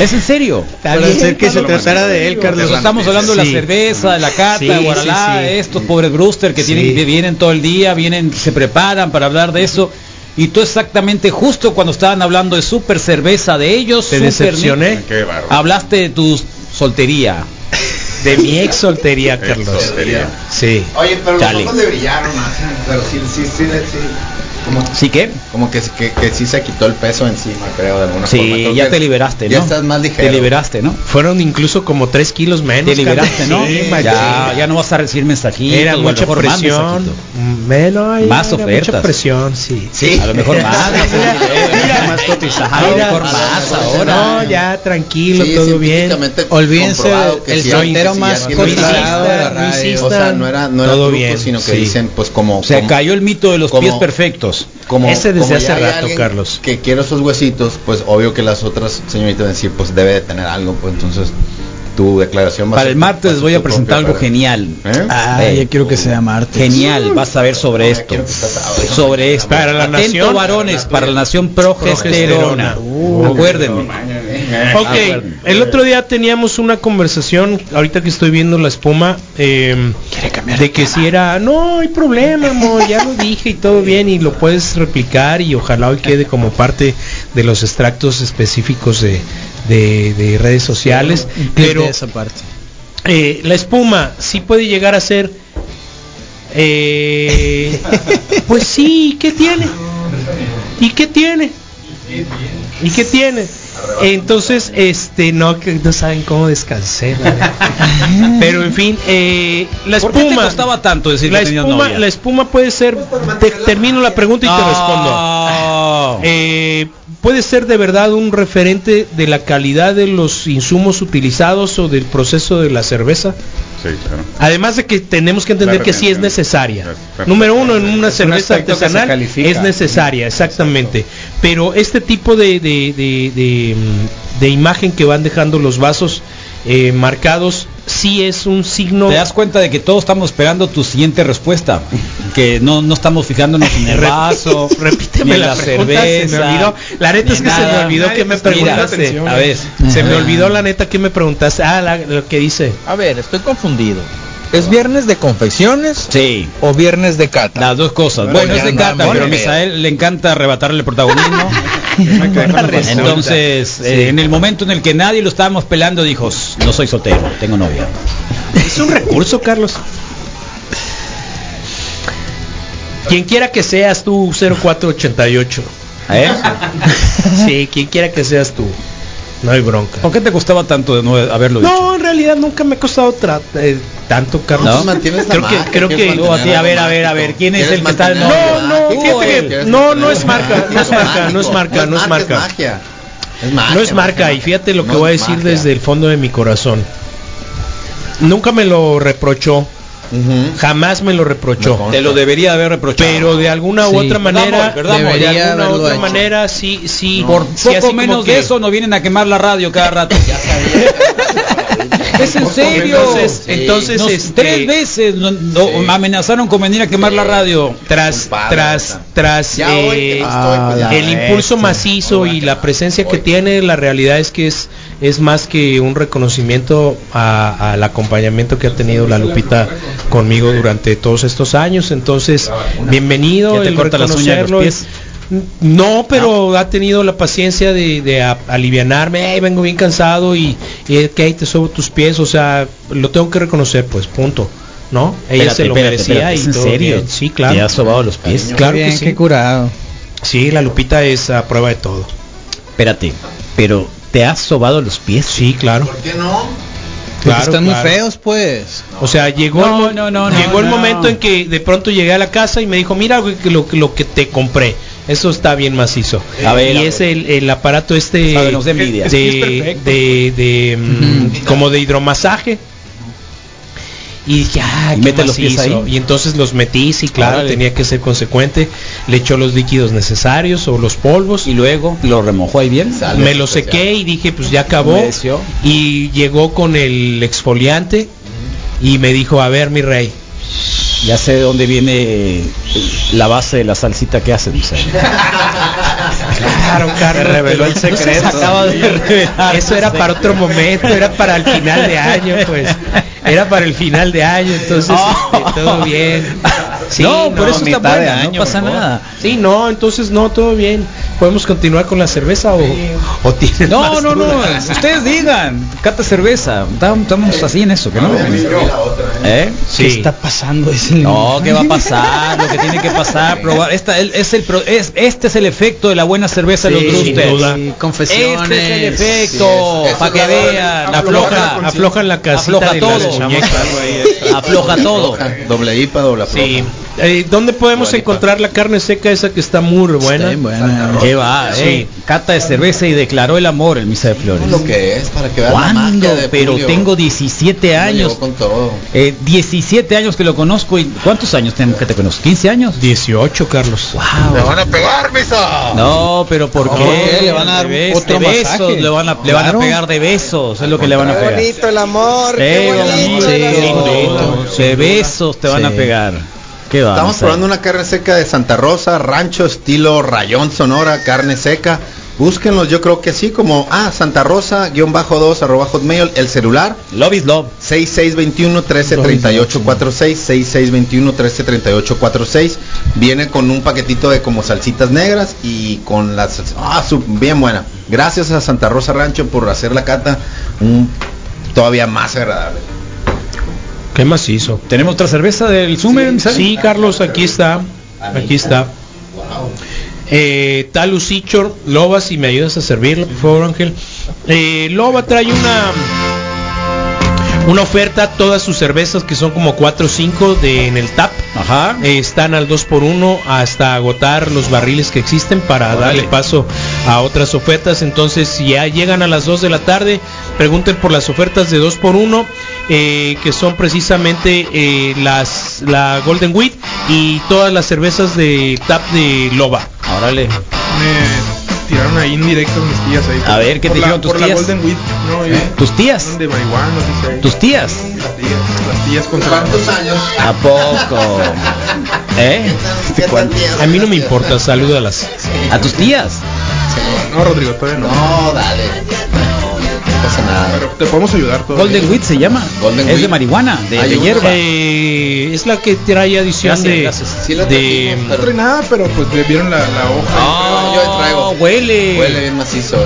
Es en serio. Para hacer que se tratara de él, Carlos. Estamos hablando de la Sí. cerveza, de la cata, Sí, de Guaralá, sí, sí. estos pobres Brewster que Sí. tienen, que vienen todo el día, vienen, se preparan para hablar de eso. Y tú exactamente justo cuando estaban hablando de super cerveza de ellos, Te Super decepcioné. Hablaste de tu soltería. De mi ex soltería, Carlos. soltería. Sí. Oye, pero Chale. los ojos le brillaron más. Pero sí, sí, sí, sí. Como, ¿Sí qué? como que, que, que sí se quitó el peso encima, creo, de alguna Sí, forma. Creo ya que te liberaste, ¿no? Ya estás más ligero. Te liberaste, ¿no? Fueron incluso como 3 kilos menos. Te liberaste. ¿no? Sí, ya, ya no vas a recibir mensajitos. Era mucha mejor más presión. ay, Más ofertas. Mucha presión, sí. Sí. A lo mejor más. más cotizado. A lo mejor más ahora. No, ya tranquilo, Sí, todo bien. Olvídense que el sí, soltero que sí, más cotizado. O sea, no era, no era Todo truco, bien, sino que sí. dicen, pues como... Se cayó el mito de los pies perfectos. Como, Ese desde como hace rato, Carlos. Que quiere esos huesitos, pues obvio que las otras señoritas van a decir, pues debe de tener algo, pues entonces tu declaración va Para el martes voy a presentar algo para- genial. ¿Eh? Ah, ya quiero que sea martes. Genial, vas a ver sobre esto. Sobre esto. Para la Atento, nación. varones, para la nación progesterona. Progesterona. Uh, Acuérdenme. Ok, Acuérdenme. el otro día teníamos una conversación, ahorita que estoy viendo la espuma, eh, de que si era, no hay problema, amor, ya lo dije y todo bien y lo puedes replicar y ojalá hoy quede como parte de los extractos específicos de, de- de redes sociales, pero de esa parte. eh, la espuma sí puede llegar a ser, eh, pues sí, ¿qué tiene? ¿Y qué tiene? ¿Y qué tiene? Entonces, este, no, que no saben cómo descansé. Pero en fin, eh, la ¿Por qué te espuma. costaba tanto decir la que espuma, novia? la espuma puede ser. te- termino la pregunta y te respondo. Eh, puede ser de verdad un referente de la calidad de los insumos utilizados o del proceso de la cerveza. Sí, claro. Además de que tenemos que entender que sí es necesaria. Número uno, en una un cerveza artesanal es necesaria, exactamente. Pero este tipo de, de, de- de, mm, de imagen que van dejando los vasos eh, marcados, sí es un signo... Te das cuenta de que todos estamos esperando tu siguiente respuesta, que no, no estamos fijándonos en el vaso, Repíteme ni la, pregunta, se me olvidó. La neta es que se me olvidó que me preguntaste. atención. A ver. Se me olvidó la neta que me preguntaste. Ah, la- lo que dice. A ver, estoy confundido. ¿Es viernes de confecciones Sí, o viernes de cata? las dos cosas. Bueno, Bueno, es de cata, pero a Misael le encanta arrebatarle el protagonismo. Entonces, eh, en el momento en el que nadie lo estábamos pelando, dijo, no soy soltero, tengo novia. Es un recurso, Carlos. Quien quiera que seas tú, 0488. ¿Eh? Sí, quien quiera que seas tú. No hay bronca. ¿Por qué te costaba tanto de no haberlo dicho? No, en realidad nunca me ha costado tra- eh, tanto, Carlos. No, mantienes la creo que, marca, creo quieres que Tú a ti, a ver, a ver, a ver, ¿quién es ¿Quieres el que está No, no, fíjate que ¿quieres no, no es marca, no es marca, no es marca, no es Es marca. magia. Es magia. No es marca y fíjate lo que No voy a decir magia. desde el fondo de mi corazón. Nunca me lo reprochó, Jamás me lo reprochó. Me Te lo debería haber reprochado. Pero de alguna u Sí. otra ¿Verdad, manera, de alguna u otra hecho. manera, sí, sí. Por sí, poco menos que- de eso nos vienen a quemar la radio cada rato. es en serio. Entonces, entonces, Nos- este, tres veces no- no- me amenazaron con venir a quemar la radio. tras tras tras eh, no estoy, pues, el impulso macizo y la presencia que tiene la realidad es que es es más que un reconocimiento al acompañamiento que ha tenido la Lupita conmigo durante todos estos años entonces bienvenido Ya te el corta las uñas de los pies. no, pero ha tenido la paciencia de, de a- alivianarme, "Ey, vengo bien cansado y, y es que ahí te subo tus pies, o sea, lo tengo que reconocer, pues, punto. ¿No? Ella Espérate, se lo espérate, merecía espérate, y ¿es en serio? bien. Sí, claro. ¿Te has sobado los pies? Claro que sí. qué curado. Sí, la Lupita es a prueba de todo. Espérate, pero ¿te has sobado los pies? Sí, claro. ¿Por qué no? Porque Claro, están claro. muy feos, pues. O sea, llegó, No, el, no, no, no, llegó el no. momento en que de pronto llegué a la casa y me dijo, mira lo, que lo que te compré, eso está bien macizo. A ver, y a es ver. el, el aparato este de, de, mm, como de hidromasaje. Y dije, ah, ¿Y qué mete los pies ahí? Y entonces los metí, sí, claro, tenía que ser consecuente. Le echó los líquidos necesarios o los polvos. Y luego lo remojó ahí bien. Sale me lo especial. sequé y dije, pues ya acabó. Humedeció. Y llegó con el exfoliante y me dijo, a ver, mi rey. Ya sé de dónde viene la base de la salsita que hacen. sea. Claro, Carlos. reveló el secreto. se acaba de revelar. Eso era para otro momento, era para el final de año, pues. Era para el final de año, entonces este, todo bien. Sí, no, por eso está año, no pasa nada. Sí, no, entonces no, todo bien. ¿Podemos continuar con la cerveza o, o tienen No, más no, no, ustedes digan, cata cerveza, Tam- estamos así en eso, que no. ¿Eh? ¿Qué está pasando? Es el- No, ¿qué va a pasar? Lo que tiene que pasar, probar. Esta, el- es el, pro- es, este es el efecto de la buena cerveza de los Sí. Sí, confesiones. Este es el efecto, Sí, para que vean. Afloja, aflojan la casita Afloja todo. Afloja todo. Doble IPA, doble afloja. Eh, ¿Dónde podemos encontrar la carne seca esa que está muy buena? buena. ¿Qué va? Sí. eh? Cata de cerveza y declaró el amor en Misa de Flores. Lo que es, para que vean ¿Cuándo? de Pero Julio. tengo 17 Me años. llegó con todo. Eh, 17 años que lo conozco y ¿cuántos años tengo que te conozco? ¿15 años? 18, Carlos. ¡Me van a pegar, misa! No, pero ¿por ¿Por qué? Le van a dar De bes- otro de besos, masaje. le van a, le van a Claro. pegar de besos, es lo que le van a Qué pegar. bonito el amor, qué bonito sí, el. De besos te van a pegar. ¿Qué va? Estamos probando una carne seca de Santa Rosa, rancho estilo rayón sonora, carne seca. Búsquenlos, yo creo que así como, ah, Santa Rosa, guion bajo 2, arroba hotmail, el celular, Love is love. 6621-133846, 6621-133846. Viene con un paquetito de como salsitas negras y con las... Ah, su- bien buena. Gracias a Santa Rosa Rancho por hacer la cata un, todavía más agradable. ¿Qué más hizo? ¿Tenemos otra cerveza del Sumer? Sí, Carlos, aquí está. Aquí está. Eh, Talus Ichor, Loba, si me ayudas a servirla, por favor, Ángel. Eh, Loba trae una una oferta, todas sus cervezas que son como 4 o 5 de, en el tap. Ajá. Eh, están al 2 por 1 hasta agotar los barriles que existen para darle paso a otras ofertas. Entonces, si ya llegan a las 2 de la tarde, pregunten por las ofertas de 2 por 1 eh, que son precisamente eh, las la Golden Wheat y todas las cervezas de tap de Loba. Órale. Me tiraron ahí indirectas mis tías ahí. A ver, ¿qué te la- dijeron tus por la tías? Golden Wheat, ¿no? Ahí ¿Tus tías? son de marihuana. ¿Tus tías? Las tías, las tías conservadoras. años? ¿A poco? ¿Eh? A mí no me importa, salúdalas. ¿A tus tías? No, Rodrigo, todavía no. No, dale. Pasa nada. Pero te podemos ayudar todavía. Golden Wheat se llama. Golden es de marihuana, de, Hay de una- hierba. Eh, es la que trae adición Gracias, de, gracias. Sí la de trajimos, No pero trae nada, pero pues le vieron la, la hoja. Ah, yo ahí traigo. huele. huele bien macizo.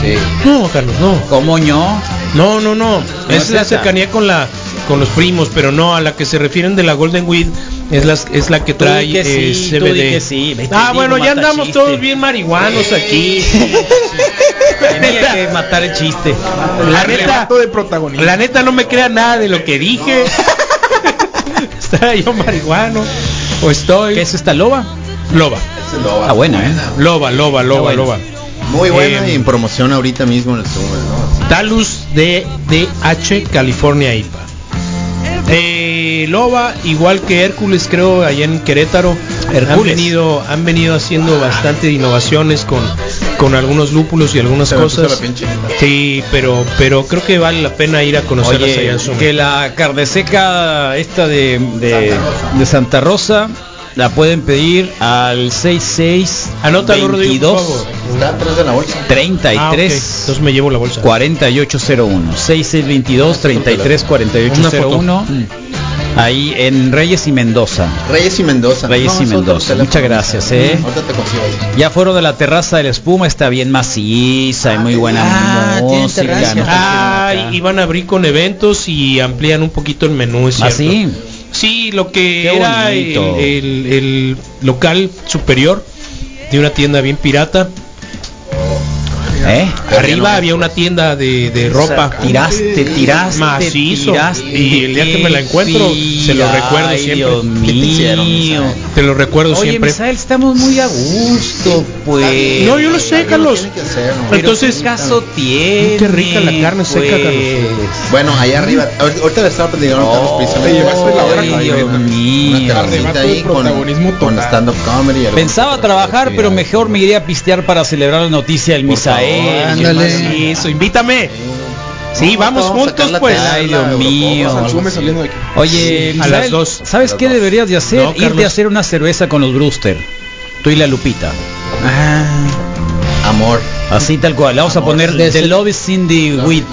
Sí. No, Carlos, no. ¿Cómo no? No, no, no. es es la esa. cercanía con la con los primos, pero no a la que se refieren de la Golden Weed es la es la que Tú di trae que eh, sí, CBD. di que sí. Ve, te Ah, digo, bueno, ya andamos chiste. todos bien marihuanos aquí. Tenía que matar el chiste. La neta, vato de protagonista. la neta no me crea nada de lo que dije. Estaba yo marihuano o estoy ¿Qué es esta loba? loba. Ah, buena, ¿eh? loba, loba, loba, bueno. loba. Muy buena Eh, y en promoción ahorita mismo en el. Talus de DH California IPA. Eh, Loba, igual que Hércules, creo, allá en Querétaro, han venido, han venido haciendo bastante innovaciones con, con algunos lúpulos y algunas Se cosas. Sí, pero, pero creo que vale la pena ir a conocerlas allá en que la carne seca esta de, de, de Santa Rosa la pueden pedir al 66 Anótalo, Rodrigo, por 22 favor. Está atrás de la bolsa. 33 Ah, ok. Entonces me llevo la bolsa. 4801 6622 33 4801 ahí en Reyes y Mendoza Reyes y Mendoza. Reyes No, y Mendoza muchas gracias eh Ahorita te consigo ahí. ya fueron de la terraza de la espuma está bien maciza y muy buena Ah, música no Ah, y, y van a abrir con eventos y amplían un poquito el menú, es ¿Ah, cierto. sí? Sí, lo que Qué era el- el local superior de una tienda bien pirata. ¿Eh? Arriba había una tienda de, de ropa. Tiraste, tiraste, Macizo. tiraste. Y el día que me la encuentro, se lo recuerdo Ay, siempre. Dios ¿Qué te hicieron, lo recuerdo Oye, siempre. Misael, estamos muy a gusto, pues. No, yo lo sé, Carlos. Entonces, ¿qué caso tiene? qué rica la carne seca, pues? Carlos. Bueno, allá arriba, ahorita le estaba platicando con, con stand-up comedy. Pensaba trabajar, pero mejor me iría a pistear para celebrar la noticia del Misael. Ándale. Eso, invítame. Sí, vamos juntos, pues. tela, Ay, Eurocopa, mío. Oye, a las dos. ¿Sabes qué deberías de hacer? No, Irte a hacer una cerveza con los Brewster. Tú y la Lupita. Ah, Amor. Así tal cual. Le vamos a poner The Love is in the Wheat.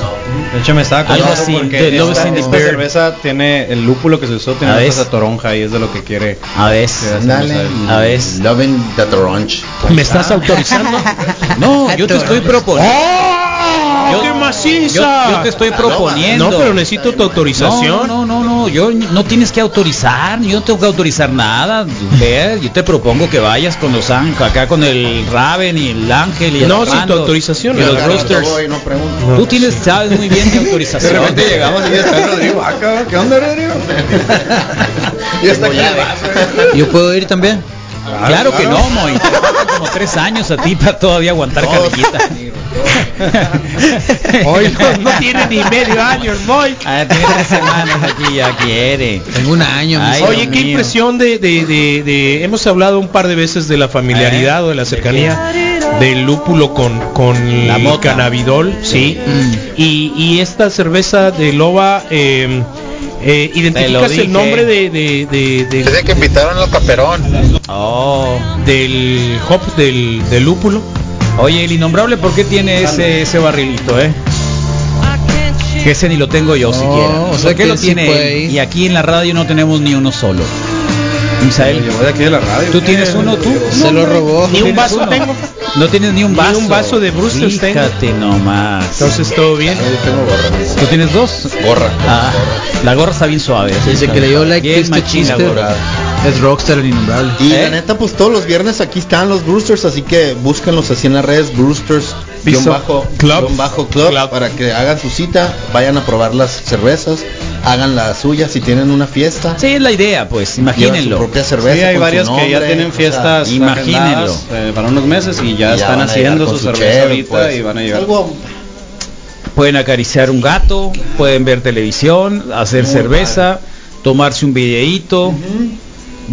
De hecho me estaba Algo acordando así, porque The Love esta, is in the esta cerveza tiene el lúpulo que se usó tiene A de toronja y es de lo que quiere. A ver. Dale. A ver. Loving the Toronch. ¿Me estás autorizando? No, yo te estoy proponiendo. ¡Oh, qué maciza! Yo, yo te estoy proponiendo. No, pero necesito tu autorización. No, no, no, no, yo no tienes que autorizar, yo no tengo que autorizar nada. Ve, yo te propongo que vayas con los ángeles, acá con el Raven y el Ángel y el No, sin tu autorización, y los. Voy, no pregunto. Tú tienes, sabes muy bien de autorización. De repente llegamos y está Rodrigo. Ah, ¿qué onda, Rodrigo? y hasta aquí. ¿Yo puedo ir también? Claro que no, Moy. Te faltan como tres años a ti para todavía aguantar cabellita. Hoy no, no tiene ni medio año Moy. Ah, tiene tres semanas aquí, ya quiere. Tengo un año. Ay. Oye, qué mío. impresión de, de, de, de- Hemos hablado un par de veces de la familiaridad o de la cercanía del lúpulo con, con La el cannabidol, sí. Mm. Y, y esta cerveza de loba, eh, eh, identificas el nombre de, de, de- del- Desde que invitaron a Caperón. Oh. del hop del, del lúpulo. Oye, el innombrable, ¿por qué tiene ese, ese barrilito, eh? Que ese ni lo tengo yo No, siquiera. o ¿Por sea qué que lo tiene él? Y aquí en la radio no tenemos ni uno solo. Misael, Yo voy de aquí de la radio. ¿tú tienes uno tú? Se lo robó. Ni un ¿Tienes vaso uno? tengo. No tienes ni un Ni vaso. un vaso de Brewster's tengo. Fíjate nomás. Entonces todo bien. Yo tengo gorra. ¿Tú tienes dos? Gorra. Ah, la gorra está bien suave. Desde que leyó like Bien Twisted machina, Sister, gorra. es Rockstar el innombrable. Y ¿Eh? la neta, pues todos los viernes aquí están los Brewsters, así que búsquenlos así en las redes, Brewsters guion bajo Club. guion bajo club, Club. para que hagan su cita, vayan a probar las cervezas, hagan la suya si tienen una fiesta. Sí, es la idea, pues, su imagínenlo. propia cerveza. Sí, hay su varias que ya nombre, tienen o sea, fiestas imagínenlo. eh, para unos meses y ya, ya están haciendo su cerveza ahorita pues. y van a llegar. Algo Pueden acariciar un gato, pueden ver televisión, hacer cerveza, tomarse un videíto.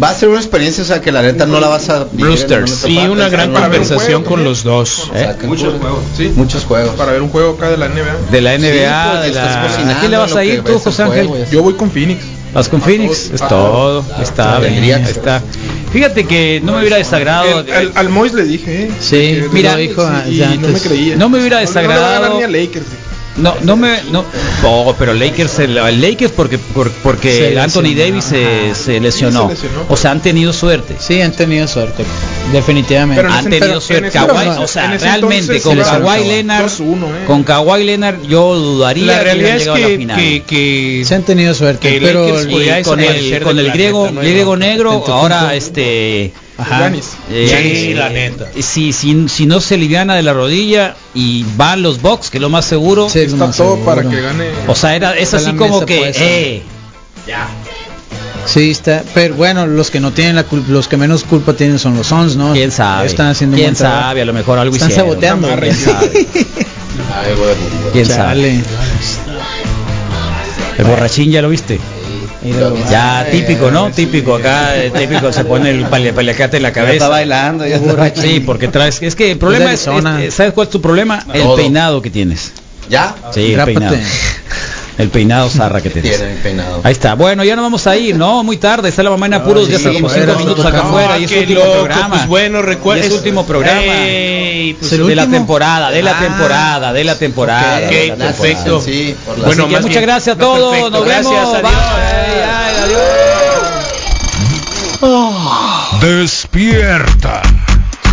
Va a ser una experiencia, o sea, que la neta no la vas a en Brewsters. una gran conversación con los dos. ¿Eh? Muchos juegos. Sí. Muchos juegos. Para ver un juego acá de la NBA. De la NBA, Sí, de la... ¿A quién le vas a ir tú, José Ángel? Yo voy con Phoenix. ¿Vas con Phoenix? Es todo, está bien, está. Fíjate que no me hubiera desagradado. El- al, al Mois le dije, eh, Sí, mira, dijo no me creía. No me hubiera No, no No, no me, no, oh, pero Lakers, el, el Lakers porque, por- porque Se Anthony lesionó. Davis se, se lesionó. Sí, se lesionó. O sea, han tenido suerte. Sí, han tenido suerte, definitivamente. Han ese- tenido suerte. Kawhi, o sea, realmente con. Kawhi Leonard, 2-1, eh. con Kawhi Leonard yo dudaría La que realidad hubieran es llegado a la que, final. que, que- Se han tenido suerte, que pero con el, con el griego, griego negro, ahora punto. este Ajá. Eh, Sí, la neta. Si, si, si no se liviana de la rodilla y van los box, que es lo más seguro. Sí, Está más todo seguro. para que gane. O sea, era, es así como que, eh, Sí, está, pero bueno, los que no tienen la culpa, los que menos culpa tienen son los Sons, ¿no? quién sabe. Están haciendo un quién sabe, a lo mejor algo Están hicieron. saboteando. ¿Quién sabe? Ay, güey. ¿Quién sabe? El borrachín ya lo viste. Ya típico, ¿no? Típico acá, eh, típico se pone el paliacate en la Ya está cabeza. bailando, ya está Sí, porque traes, es que el problema es, es- ¿sabes cuál es tu problema? El peinado que tienes. ¿Ya? Sí, el peinado. El peinado zarra que tienes. Tiene peinado. Ahí está. Bueno, ya no vamos a ir, ¿no? Muy tarde. Está la mamá en apuros. ya está como cinco fuera, minutos toca. acá afuera. Y es su último loco, programa. pues bueno, recuerda. Es su último programa. Ey, pues, ¿Es el de la último? temporada, de la Ah. temporada, de la temporada. Ok, de la temporada. perfecto. Sí, por la- Bueno, más muchas bien- gracias a no, todos. perfecto, Nos vemos. gracias, Bye. adiós. Ay, adiós. Despierta.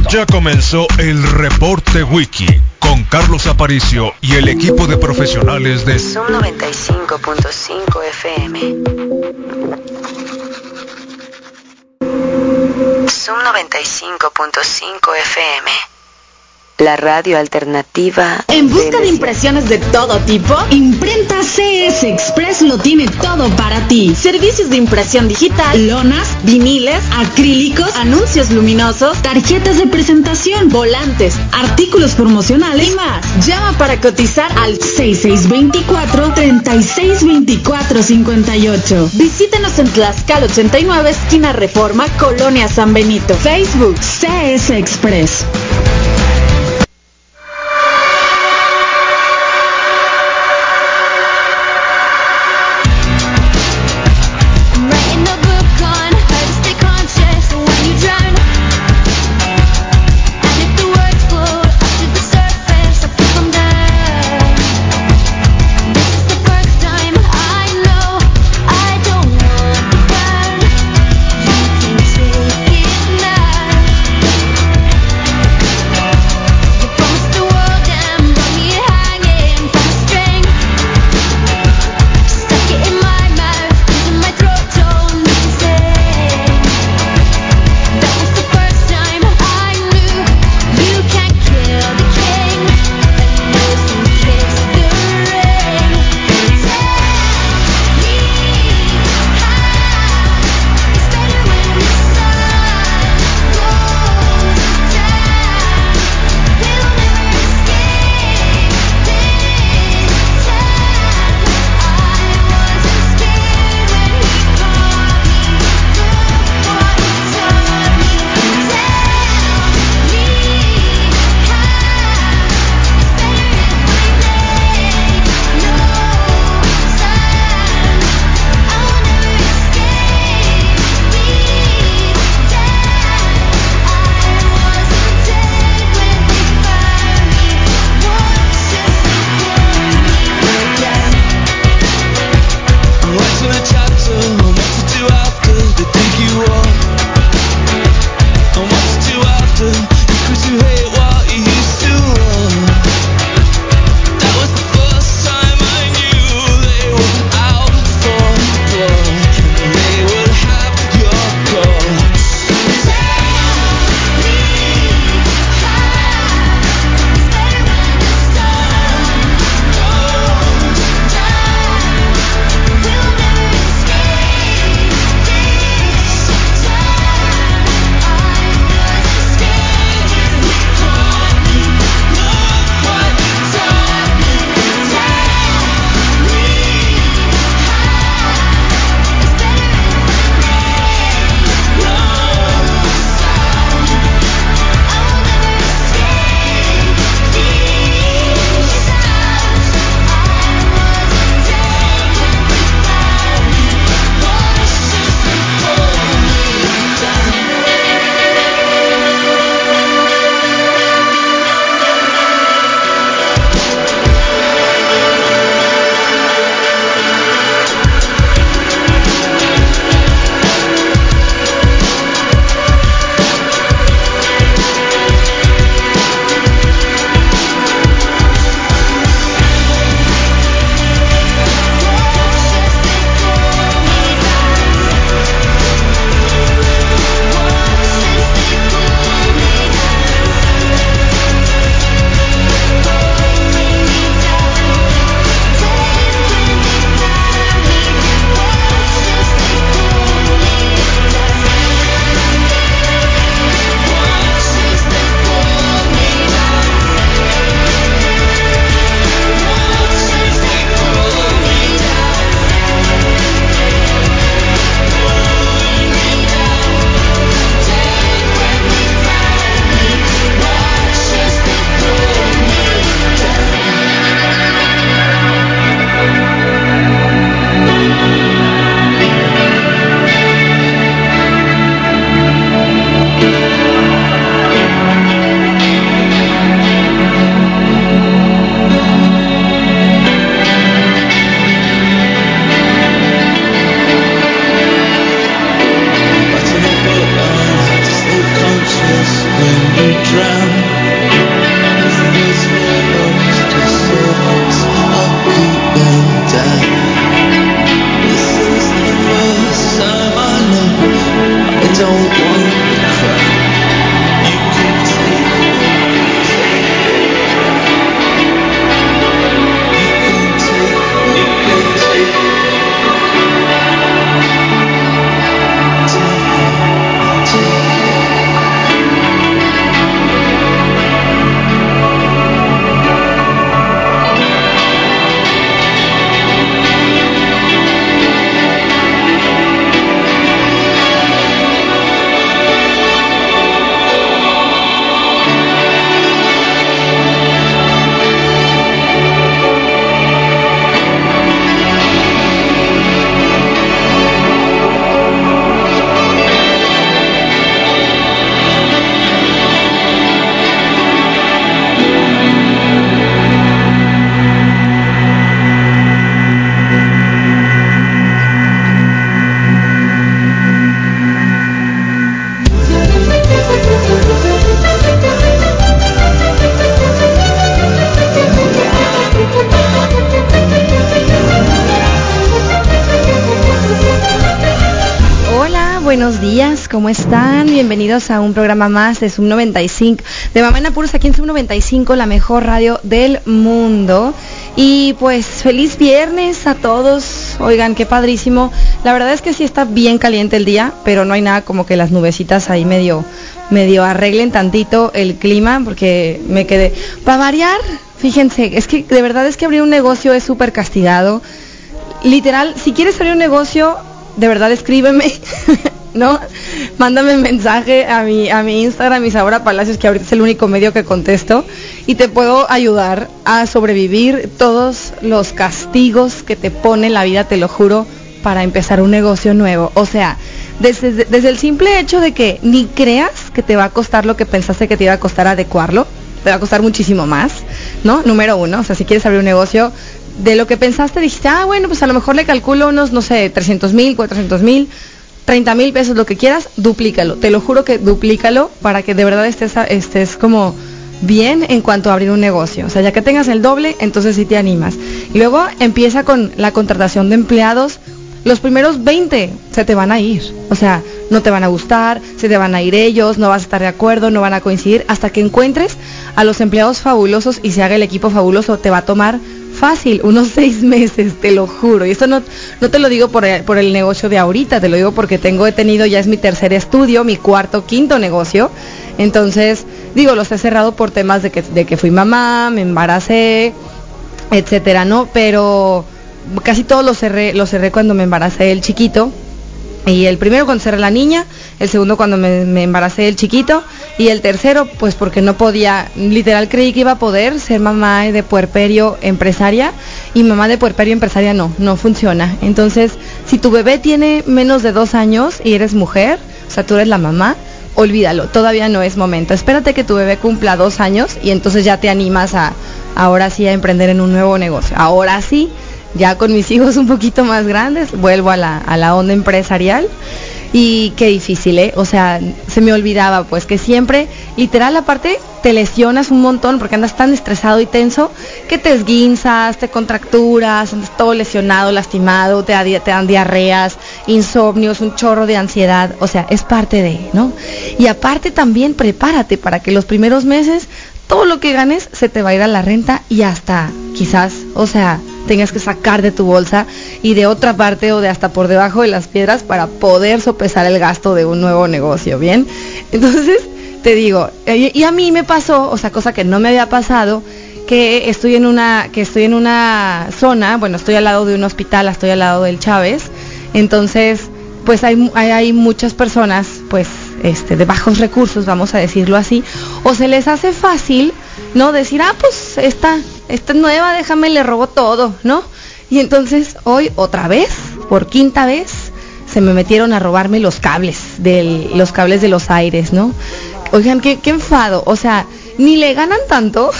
Ya comenzó el reporte wiki con Carlos Aparicio y el equipo de profesionales de Zoom 95.5 FM. Zoom 95.5 FM. La radio alternativa. En busca de impresiones de todo tipo, Imprenta CS Express lo tiene todo para ti. Servicios de impresión digital, lonas, viniles, acrílicos, anuncios luminosos, tarjetas de presentación, volantes, artículos promocionales y más. Llama para cotizar al 6624-362458. Visítenos en Tlaxcala 89, esquina Reforma, Colonia San Benito. Facebook CS Express. Bienvenidos a un programa más de Sub 95, de Mamá en Apuros aquí en Sub 95, la mejor radio del mundo. Y pues feliz viernes a todos, oigan, qué padrísimo. La verdad es que sí está bien caliente el día, pero no hay nada como que las nubecitas ahí medio, medio arreglen tantito el clima, porque me quedé. Para variar, fíjense, es que de verdad es que abrir un negocio es súper castigado. Literal, si quieres abrir un negocio, de verdad escríbeme, ¿no? Mándame mensaje a mi, a mi Instagram, Palacios, que ahorita es el único medio que contesto, y te puedo ayudar a sobrevivir todos los castigos que te pone la vida, te lo juro, para empezar un negocio nuevo. O sea, desde, desde el simple hecho de que ni creas que te va a costar lo que pensaste que te iba a costar adecuarlo, te va a costar muchísimo más, ¿no? Número uno, o sea, si quieres abrir un negocio, de lo que pensaste dijiste, ah, bueno, pues a lo mejor le calculo unos, no sé, 300 mil, 400 mil, 30 mil pesos, lo que quieras, duplícalo. Te lo juro que duplícalo para que de verdad estés, como bien en cuanto a abrir un negocio. O sea, ya que tengas el doble, entonces sí te animas. Luego empieza con la contratación de empleados. Los primeros 20 se te van a ir. O sea, no te van a gustar, se te van a ir ellos, no vas a estar de acuerdo, no van a coincidir. Hasta que encuentres a los empleados fabulosos y se haga el equipo fabuloso, te va a tomar fácil, unos seis meses, te lo juro. Y esto no, no te lo digo por el, por el negocio de ahorita, te lo digo porque tengo, he tenido, ya es mi tercer estudio, mi cuarto, quinto negocio. Entonces, digo, los he cerrado por temas de que, de que fui mamá, me embaracé, etcétera, ¿no? Pero casi todos los cerré, los cerré cuando me embaracé el chiquito. Y el primero cuando cerré la niña, el segundo cuando me, embaracé el chiquito y el tercero pues porque no podía, literal creí que iba a poder ser mamá de puerperio empresaria y mamá de puerperio empresaria no, no funciona. Entonces, si tu bebé tiene menos de dos años y eres mujer, o sea, tú eres la mamá, olvídalo, todavía no es momento. Espérate que tu bebé cumpla dos años y entonces ya te animas a ahora sí a emprender en un nuevo negocio. Ahora sí, ya con mis hijos un poquito más grandes, vuelvo a la, a la onda empresarial. Y qué difícil, ¿eh? O sea, se me olvidaba, pues que siempre, literal, aparte, te lesionas un montón porque andas tan estresado y tenso que te esguinzas, te contracturas, andas todo lesionado, lastimado, te, te dan diarreas, insomnios, un chorro de ansiedad. O sea, es parte de, ¿no? Y aparte también prepárate para que los primeros meses todo lo que ganes se te va a ir a la renta y hasta quizás, o sea, tengas que sacar de tu bolsa y de otra parte o de hasta por debajo de las piedras para poder sopesar el gasto de un nuevo negocio, ¿bien? Entonces, te digo, y, y a mí me pasó, o sea, cosa que no me había pasado, que estoy en una que estoy en una zona, bueno, estoy al lado de un hospital, estoy al lado del Chávez. Entonces, pues hay, hay, muchas personas, pues, este, de bajos recursos, vamos a decirlo así, o se les hace fácil, ¿no? Decir, ah, pues, esta, esta es nueva, déjame, le robo todo, ¿no? Y entonces, hoy, otra vez, por quinta vez, se me metieron a robarme los cables, del, los cables de los aires, ¿no? Oigan, qué, qué enfado, o sea, ni le ganan tanto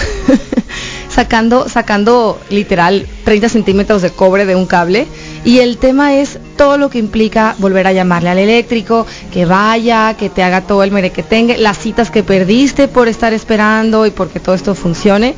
sacando, sacando literal 30 centímetros de cobre de un cable. Y el tema es todo lo que implica volver a llamarle al eléctrico, que vaya, que te haga todo el merequetengue, las citas que perdiste por estar esperando y porque todo esto funcione.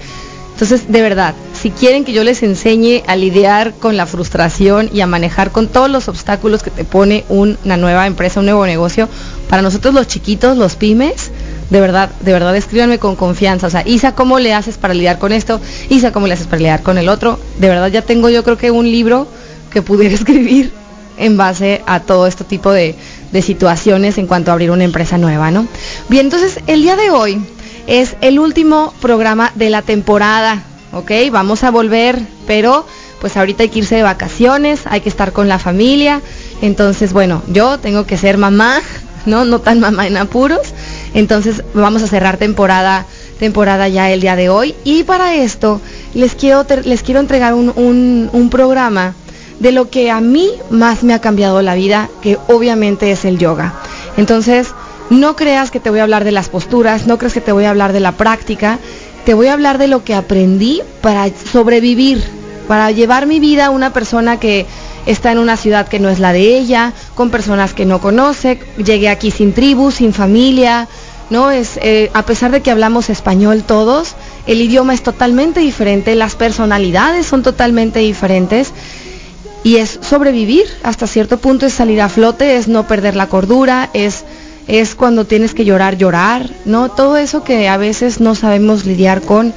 Entonces, de verdad, si quieren que yo les enseñe a lidiar con la frustración y a manejar con todos los obstáculos que te pone un- una nueva empresa, un nuevo negocio, para nosotros los chiquitos, los pymes, de verdad, de verdad escríbanme con confianza. O sea, Isa, ¿cómo le haces para lidiar con esto? Isa, ¿cómo le haces para lidiar con el otro? De verdad ya tengo yo creo que un libro que pudiera escribir en base a todo este tipo de, de situaciones en cuanto a abrir una empresa nueva, ¿no? Bien, entonces el día de hoy es el último programa de la temporada, ¿ok? Vamos a volver, pero pues ahorita hay que irse de vacaciones, hay que estar con la familia, entonces bueno, yo tengo que ser mamá, ¿no? No tan mamá en apuros, entonces vamos a cerrar temporada temporada ya el día de hoy y para esto les quiero les quiero entregar un, un- un programa de lo que a mí más me ha cambiado la vida que obviamente es el yoga entonces no creas que te voy a hablar de las posturas no creas que te voy a hablar de la práctica te voy a hablar de lo que aprendí para sobrevivir para llevar mi vida a una persona que está en una ciudad que no es la de ella, con personas que no conoce, llegué aquí sin tribu, sin familia, ¿no? Es, eh, a pesar de que hablamos español todos, el idioma es totalmente diferente, las personalidades son totalmente diferentes y es sobrevivir hasta cierto punto, es salir a flote, es no perder la cordura, es, es cuando tienes que llorar, llorar, ¿no? Todo eso que a veces no sabemos lidiar con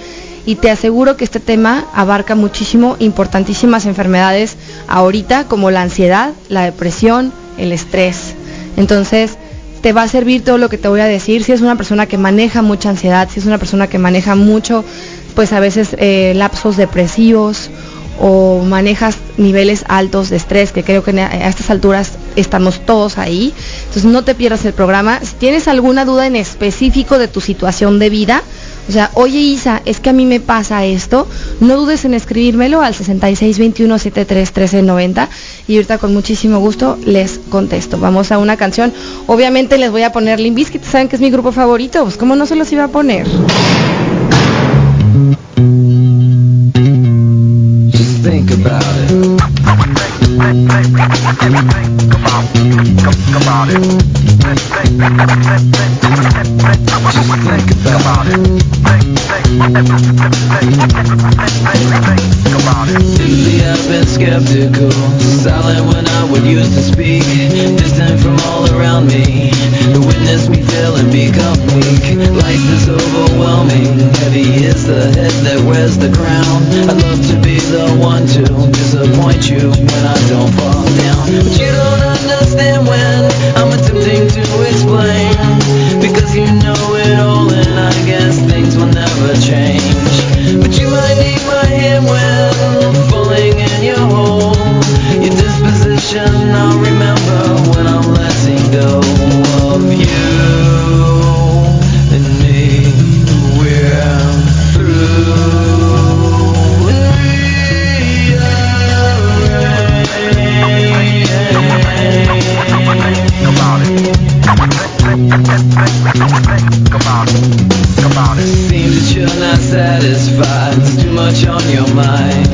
y te aseguro que este tema abarca muchísimo importantísimas enfermedades ahorita como la ansiedad, la depresión, el estrés. Entonces, te va a servir todo lo que te voy a decir. Si es una persona que maneja mucha ansiedad, si es una persona que maneja mucho, pues a veces eh, lapsos depresivos o manejas niveles altos de estrés, que creo que a estas alturas estamos todos ahí. Entonces no te pierdas el programa. Si tienes alguna duda en específico de tu situación de vida, o sea, oye Isa, es que a mí me pasa esto, no dudes en escribírmelo al 6621731390 y ahorita con muchísimo gusto les contesto. Vamos a una canción. Obviamente les voy a poner Limp Bizkit, saben que es mi grupo favorito, pues cómo no se los iba a poner. about it. come about it. Lately I've been skeptical, silent when I would used to speak, distant from all around me. To witness me fail and become weak. Life is overwhelming, heavy is the head that wears the crown. I'd love to be the one to disappoint you when I don't fall down. But you don't understand when I'm attempting to explain. Because you know it all and I guess things will never change. But you might need my hand when falling in your hole. Your disposition I'll remember when I'm letting go of you and me. We're through. It seems that you're not satisfied. There's too much on your mind.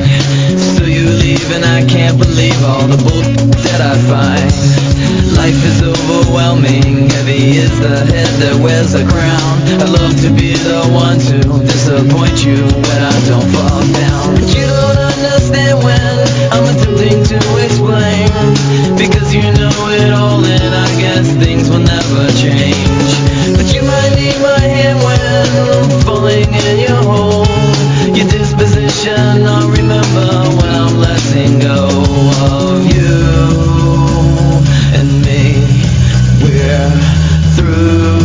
So you leave and I can't believe all the bull that I find. Life is overwhelming. Heavy is the head that wears a crown. I'd love to be the one to disappoint you when I don't fall down. But you don't understand when I'm attempting to explain. Because you know it all and I guess things will never change. But you might need my hand when falling in your hole. Your disposition I'll remember when I'm letting go of you and me. We're through.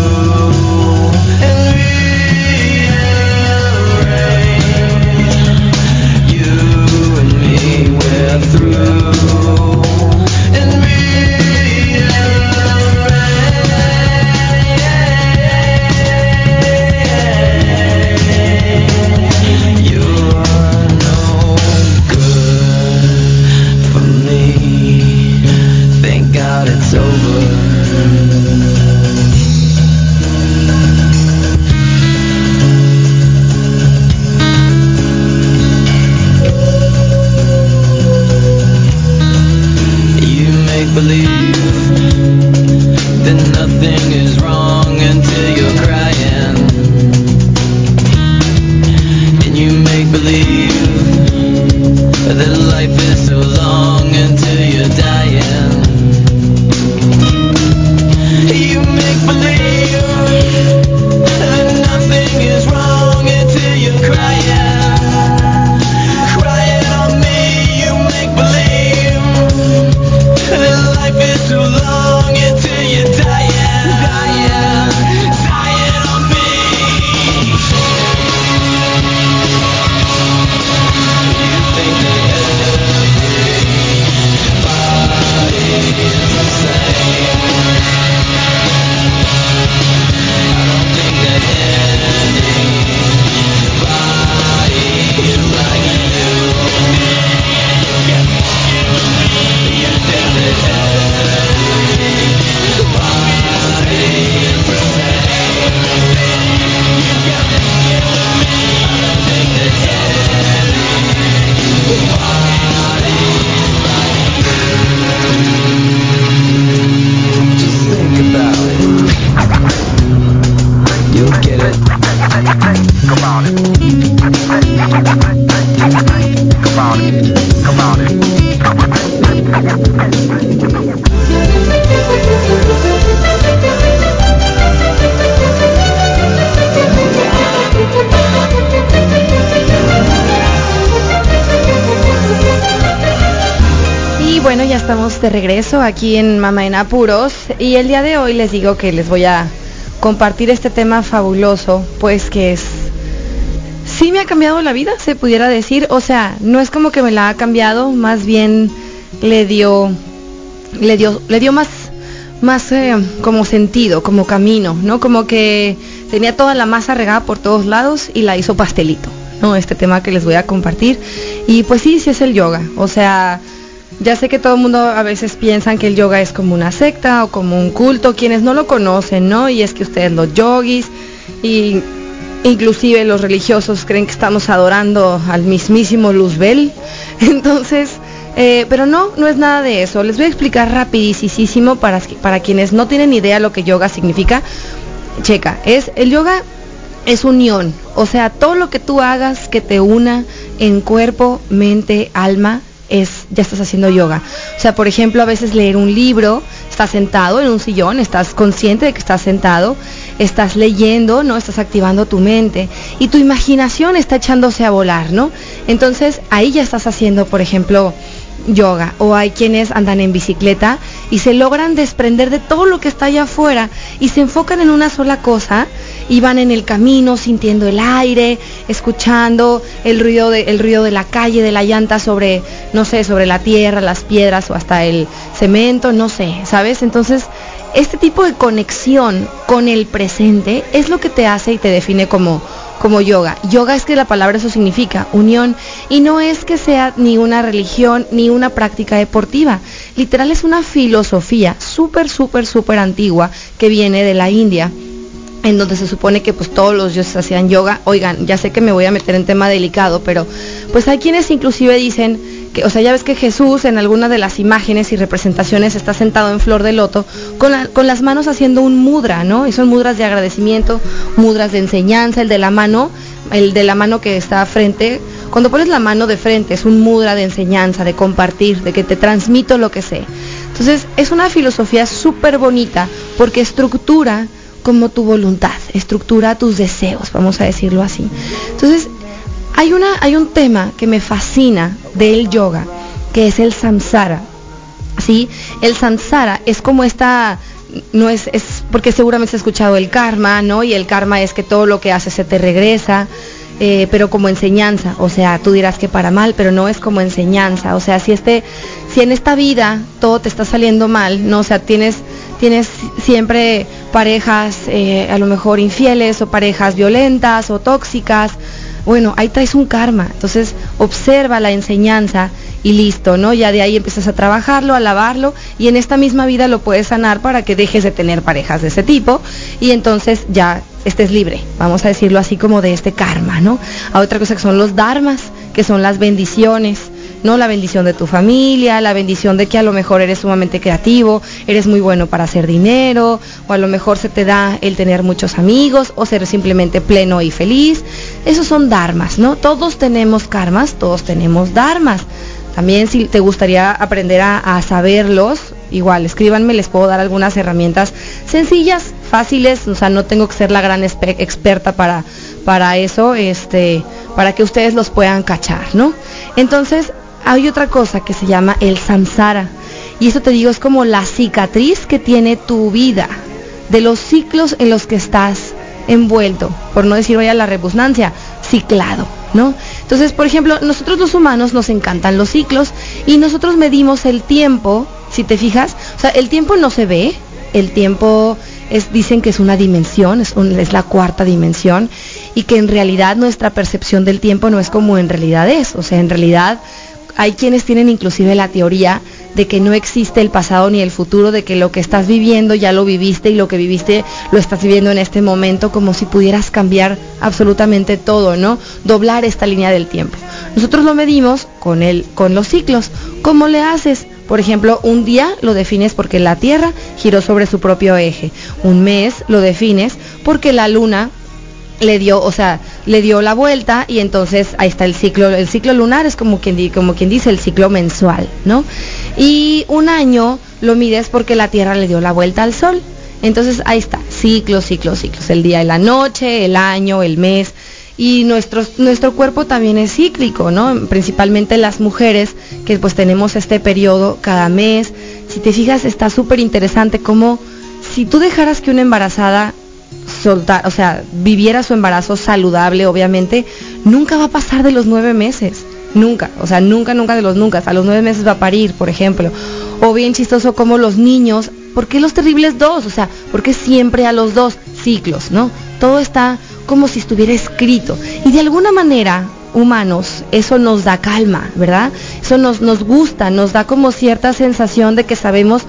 Aquí en Mamá en Apuros y el día de hoy les digo que les voy a compartir este tema fabuloso, pues que es sí me ha cambiado la vida, se pudiera decir, o sea, no es como que me la ha cambiado, más bien le dio le dio le dio más más eh, como sentido, como camino, ¿no? Como que tenía toda la masa regada por todos lados y la hizo pastelito, ¿no? Este tema que les voy a compartir. Y pues sí, sí es el yoga, o sea, ya sé que todo el mundo a veces piensan que el yoga es como una secta o como un culto, quienes no lo conocen, ¿no? Y es que ustedes los yogis y inclusive los religiosos creen que estamos adorando al mismísimo Luzbel. Entonces, eh, pero no, no es nada de eso. Les voy a explicar rapidísimo para, para quienes no tienen idea lo que yoga significa. Checa, es el yoga es unión, o sea, todo lo que tú hagas que te una en cuerpo, mente, alma, es ya estás haciendo yoga. O sea, por ejemplo, a veces leer un libro, estás sentado en un sillón, estás consciente de que estás sentado, estás leyendo, ¿no? Estás activando tu mente y tu imaginación está echándose a volar, ¿no? Entonces, ahí ya estás haciendo, por ejemplo, yoga o hay quienes andan en bicicleta y se logran desprender de todo lo que está allá afuera y se enfocan en una sola cosa y van en el camino sintiendo el aire, escuchando el ruido de, el ruido de la calle, de la llanta sobre, no sé, sobre la tierra, las piedras o hasta el cemento, no sé, ¿sabes? Entonces, este tipo de conexión con el presente es lo que te hace y te define como como yoga. Yoga es que la palabra eso significa, unión, y no es que sea ni una religión ni una práctica deportiva. Literal es una filosofía súper, súper, súper antigua que viene de la India en donde se supone que pues todos los dioses hacían yoga. Oigan, ya sé que me voy a meter en tema delicado, pero pues hay quienes inclusive dicen que, o sea, ya ves que Jesús en alguna de las imágenes y representaciones está sentado en flor de loto con, la, con las manos haciendo un mudra, ¿no? Y son mudras de agradecimiento, mudras de enseñanza, el de la mano, el de la mano que está frente. Cuando pones la mano de frente es un mudra de enseñanza, de compartir, de que te transmito lo que sé. Entonces es una filosofía súper bonita porque estructura como tu voluntad, estructura tus deseos, vamos a decirlo así. Entonces, hay, una, hay un tema que me fascina del yoga, que es el samsara. ¿sí? El samsara es como esta, no es, es porque seguramente has escuchado el karma, ¿no? Y el karma es que todo lo que haces se te regresa. Eh, pero como enseñanza, o sea, tú dirás que para mal, pero no es como enseñanza, o sea, si este, si en esta vida todo te está saliendo mal, no, o sea, tienes, tienes siempre parejas eh, a lo mejor infieles o parejas violentas o tóxicas, bueno, ahí traes un karma, entonces observa la enseñanza y listo, ¿no? Ya de ahí empiezas a trabajarlo, a lavarlo y en esta misma vida lo puedes sanar para que dejes de tener parejas de ese tipo y entonces ya estés libre, vamos a decirlo así como de este karma, ¿no? A otra cosa que son los dharmas, que son las bendiciones, ¿no? La bendición de tu familia, la bendición de que a lo mejor eres sumamente creativo, eres muy bueno para hacer dinero, o a lo mejor se te da el tener muchos amigos, o ser simplemente pleno y feliz. Esos son dharmas, ¿no? Todos tenemos karmas, todos tenemos dharmas. También si te gustaría aprender a, a saberlos, igual escríbanme, les puedo dar algunas herramientas sencillas, fáciles, o sea, no tengo que ser la gran experta para, para eso, este, para que ustedes los puedan cachar, ¿no? Entonces, hay otra cosa que se llama el samsara. Y eso te digo es como la cicatriz que tiene tu vida, de los ciclos en los que estás envuelto, por no decir vaya la repugnancia, ciclado, ¿no? Entonces, por ejemplo, nosotros los humanos nos encantan los ciclos y nosotros medimos el tiempo, si te fijas, o sea, el tiempo no se ve, el tiempo es, dicen que es una dimensión, es la cuarta dimensión y que en realidad nuestra percepción del tiempo no es como en realidad es, o sea, en realidad hay quienes tienen inclusive la teoría de que no existe el pasado ni el futuro, de que lo que estás viviendo ya lo viviste y lo que viviste lo estás viviendo en este momento, como si pudieras cambiar absolutamente todo, ¿no? Doblar esta línea del tiempo. Nosotros lo medimos con el, con los ciclos. ¿Cómo le haces? Por ejemplo, un día lo defines porque la Tierra giró sobre su propio eje. Un mes lo defines porque la Luna le dio, o sea, le dio la vuelta y entonces ahí está el ciclo, el ciclo lunar es como quien, como quien dice el ciclo mensual, ¿no? Y un año lo mides porque la Tierra le dio la vuelta al Sol. Entonces ahí está, ciclos, ciclos, ciclos, el día y la noche, el año, el mes. Y nuestro, nuestro cuerpo también es cíclico, ¿no? Principalmente las mujeres que pues tenemos este periodo cada mes. Si te fijas, está súper interesante cómo si tú dejaras que una embarazada soltar, o sea, viviera su embarazo saludable, obviamente, nunca va a pasar de los nueve meses. Nunca, o sea, nunca, nunca de los nunca. A los nueve meses va a parir, por ejemplo. O bien chistoso como los niños, ¿por qué los terribles dos? O sea, ¿por qué siempre a los dos ciclos, no? Todo está como si estuviera escrito. Y de alguna manera, humanos, eso nos da calma, ¿verdad? Eso nos, nos gusta, nos da como cierta sensación de que sabemos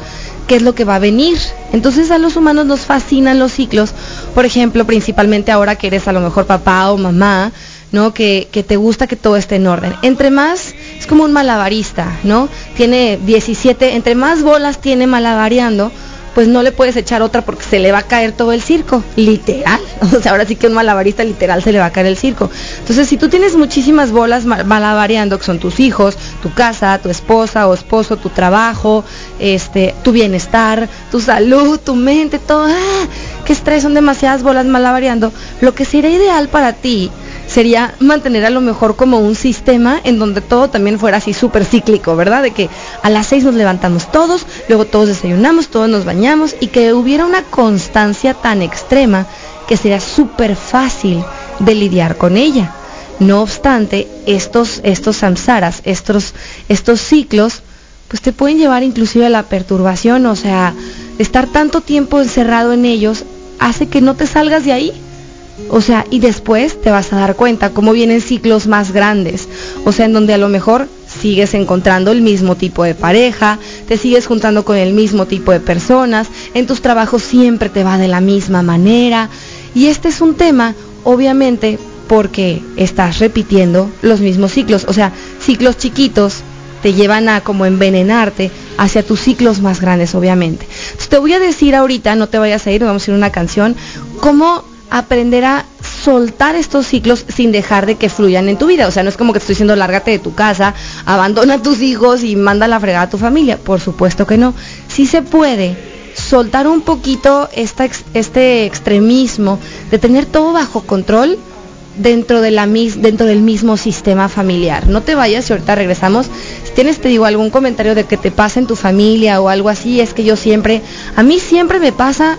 qué es lo que va a venir. Entonces a los humanos nos fascinan los ciclos, por ejemplo, principalmente ahora que eres a lo mejor papá o mamá, ¿no? Que, te gusta que todo esté en orden. Entre más, es como un malabarista, ¿no? Tiene 17, entre más bolas tiene malabareando, pues no le puedes echar otra porque se le va a caer todo el circo, literal. O sea, ahora sí que un malabarista literal se le va a caer el circo. Entonces, si tú tienes muchísimas bolas ma- malabareando, que son tus hijos, tu casa, tu esposa o esposo, tu trabajo, este, tu bienestar, tu salud, tu mente, todo, ¡ah! qué estrés, son demasiadas bolas malabareando. Lo que sería ideal para ti sería mantener a lo mejor como un sistema en donde todo también fuera así súper cíclico, ¿verdad? De que a las seis nos levantamos todos, luego todos desayunamos, todos nos bañamos y que hubiera una constancia tan extrema que sería súper fácil de lidiar con ella. No obstante, estos, estos samsaras, estos, estos ciclos, pues te pueden llevar inclusive a la perturbación, o sea, estar tanto tiempo encerrado en ellos hace que no te salgas de ahí. O sea, y después te vas a dar cuenta cómo vienen ciclos más grandes. O sea, en donde a lo mejor sigues encontrando el mismo tipo de pareja, te sigues juntando con el mismo tipo de personas, en tus trabajos siempre te va de la misma manera. Y este es un tema, obviamente, porque estás repitiendo los mismos ciclos. O sea, ciclos chiquitos te llevan a como envenenarte hacia tus ciclos más grandes, obviamente. Te voy a decir ahorita, no te vayas a ir, vamos a ir a una canción, cómo aprender a soltar estos ciclos sin dejar de que fluyan en tu vida. O sea, no es como que estoy diciendo lárgate de tu casa, abandona a tus hijos y manda la fregada a tu familia. Por supuesto que no. Sí se puede soltar un poquito esta este extremismo de tener todo bajo control dentro de la dentro del mismo sistema familiar. No te vayas y ahorita regresamos. Si tienes te digo algún comentario de que te pasa en tu familia o algo así, es que yo siempre a mí siempre me pasa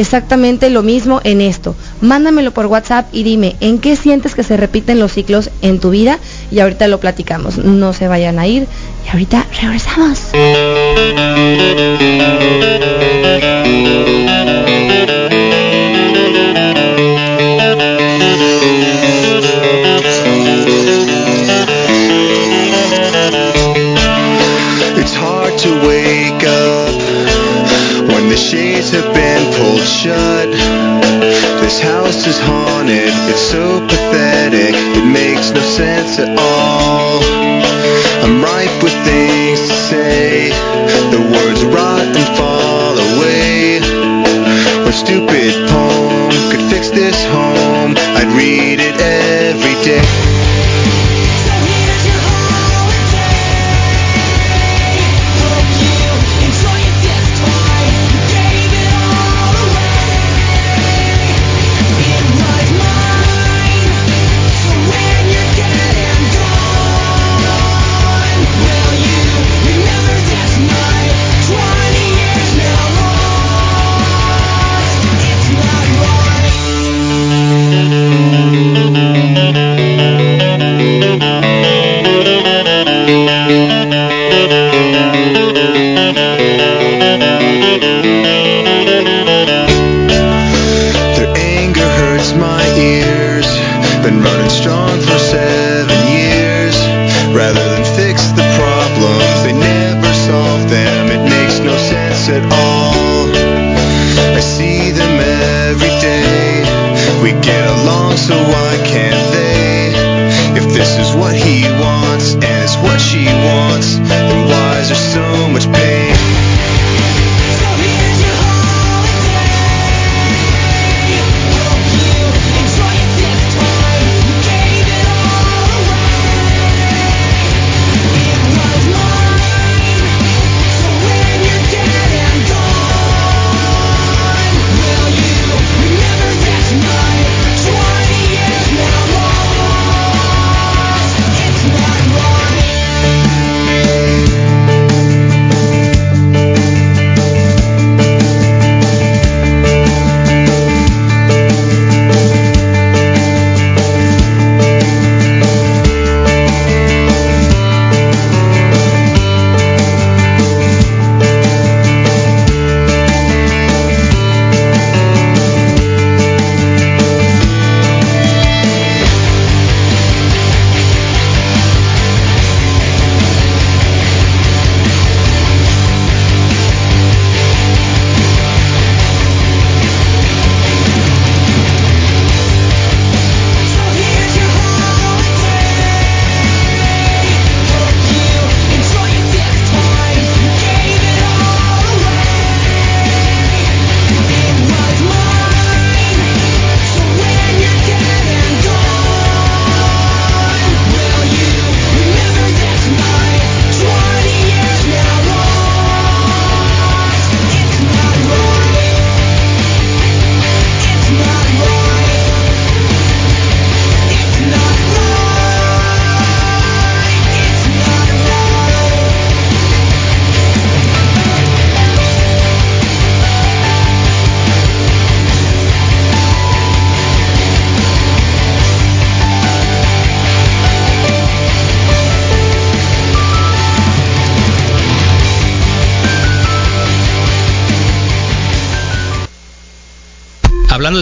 exactamente lo mismo en esto. Mándamelo por WhatsApp y dime en qué sientes que se repiten los ciclos en tu vida y ahorita lo platicamos. No se vayan a ir y ahorita regresamos. Shut. This house is haunted, it's so pathetic, it makes no sense at all. I'm ripe with things to say, the words rot and fall away. A stupid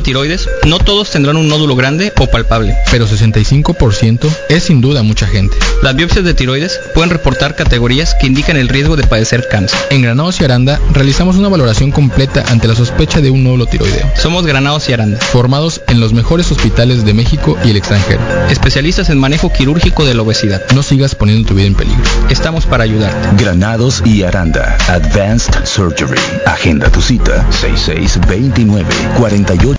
Hablando de tiroides, no todos tendrán un nódulo grande o palpable. Pero 65% es sin duda mucha gente. Las biopsias de tiroides pueden reportar categorías que indican el riesgo de padecer cáncer. En Granados y Aranda realizamos una valoración completa ante la sospecha de un nódulo tiroideo. Somos Granados y Aranda, formados en los mejores hospitales de México y el extranjero. especialistas en manejo quirúrgico de la obesidad. No sigas poniendo tu vida en peligro. Estamos para ayudarte. Granados y Aranda. Advanced Surgery. Agenda tu cita 6629 48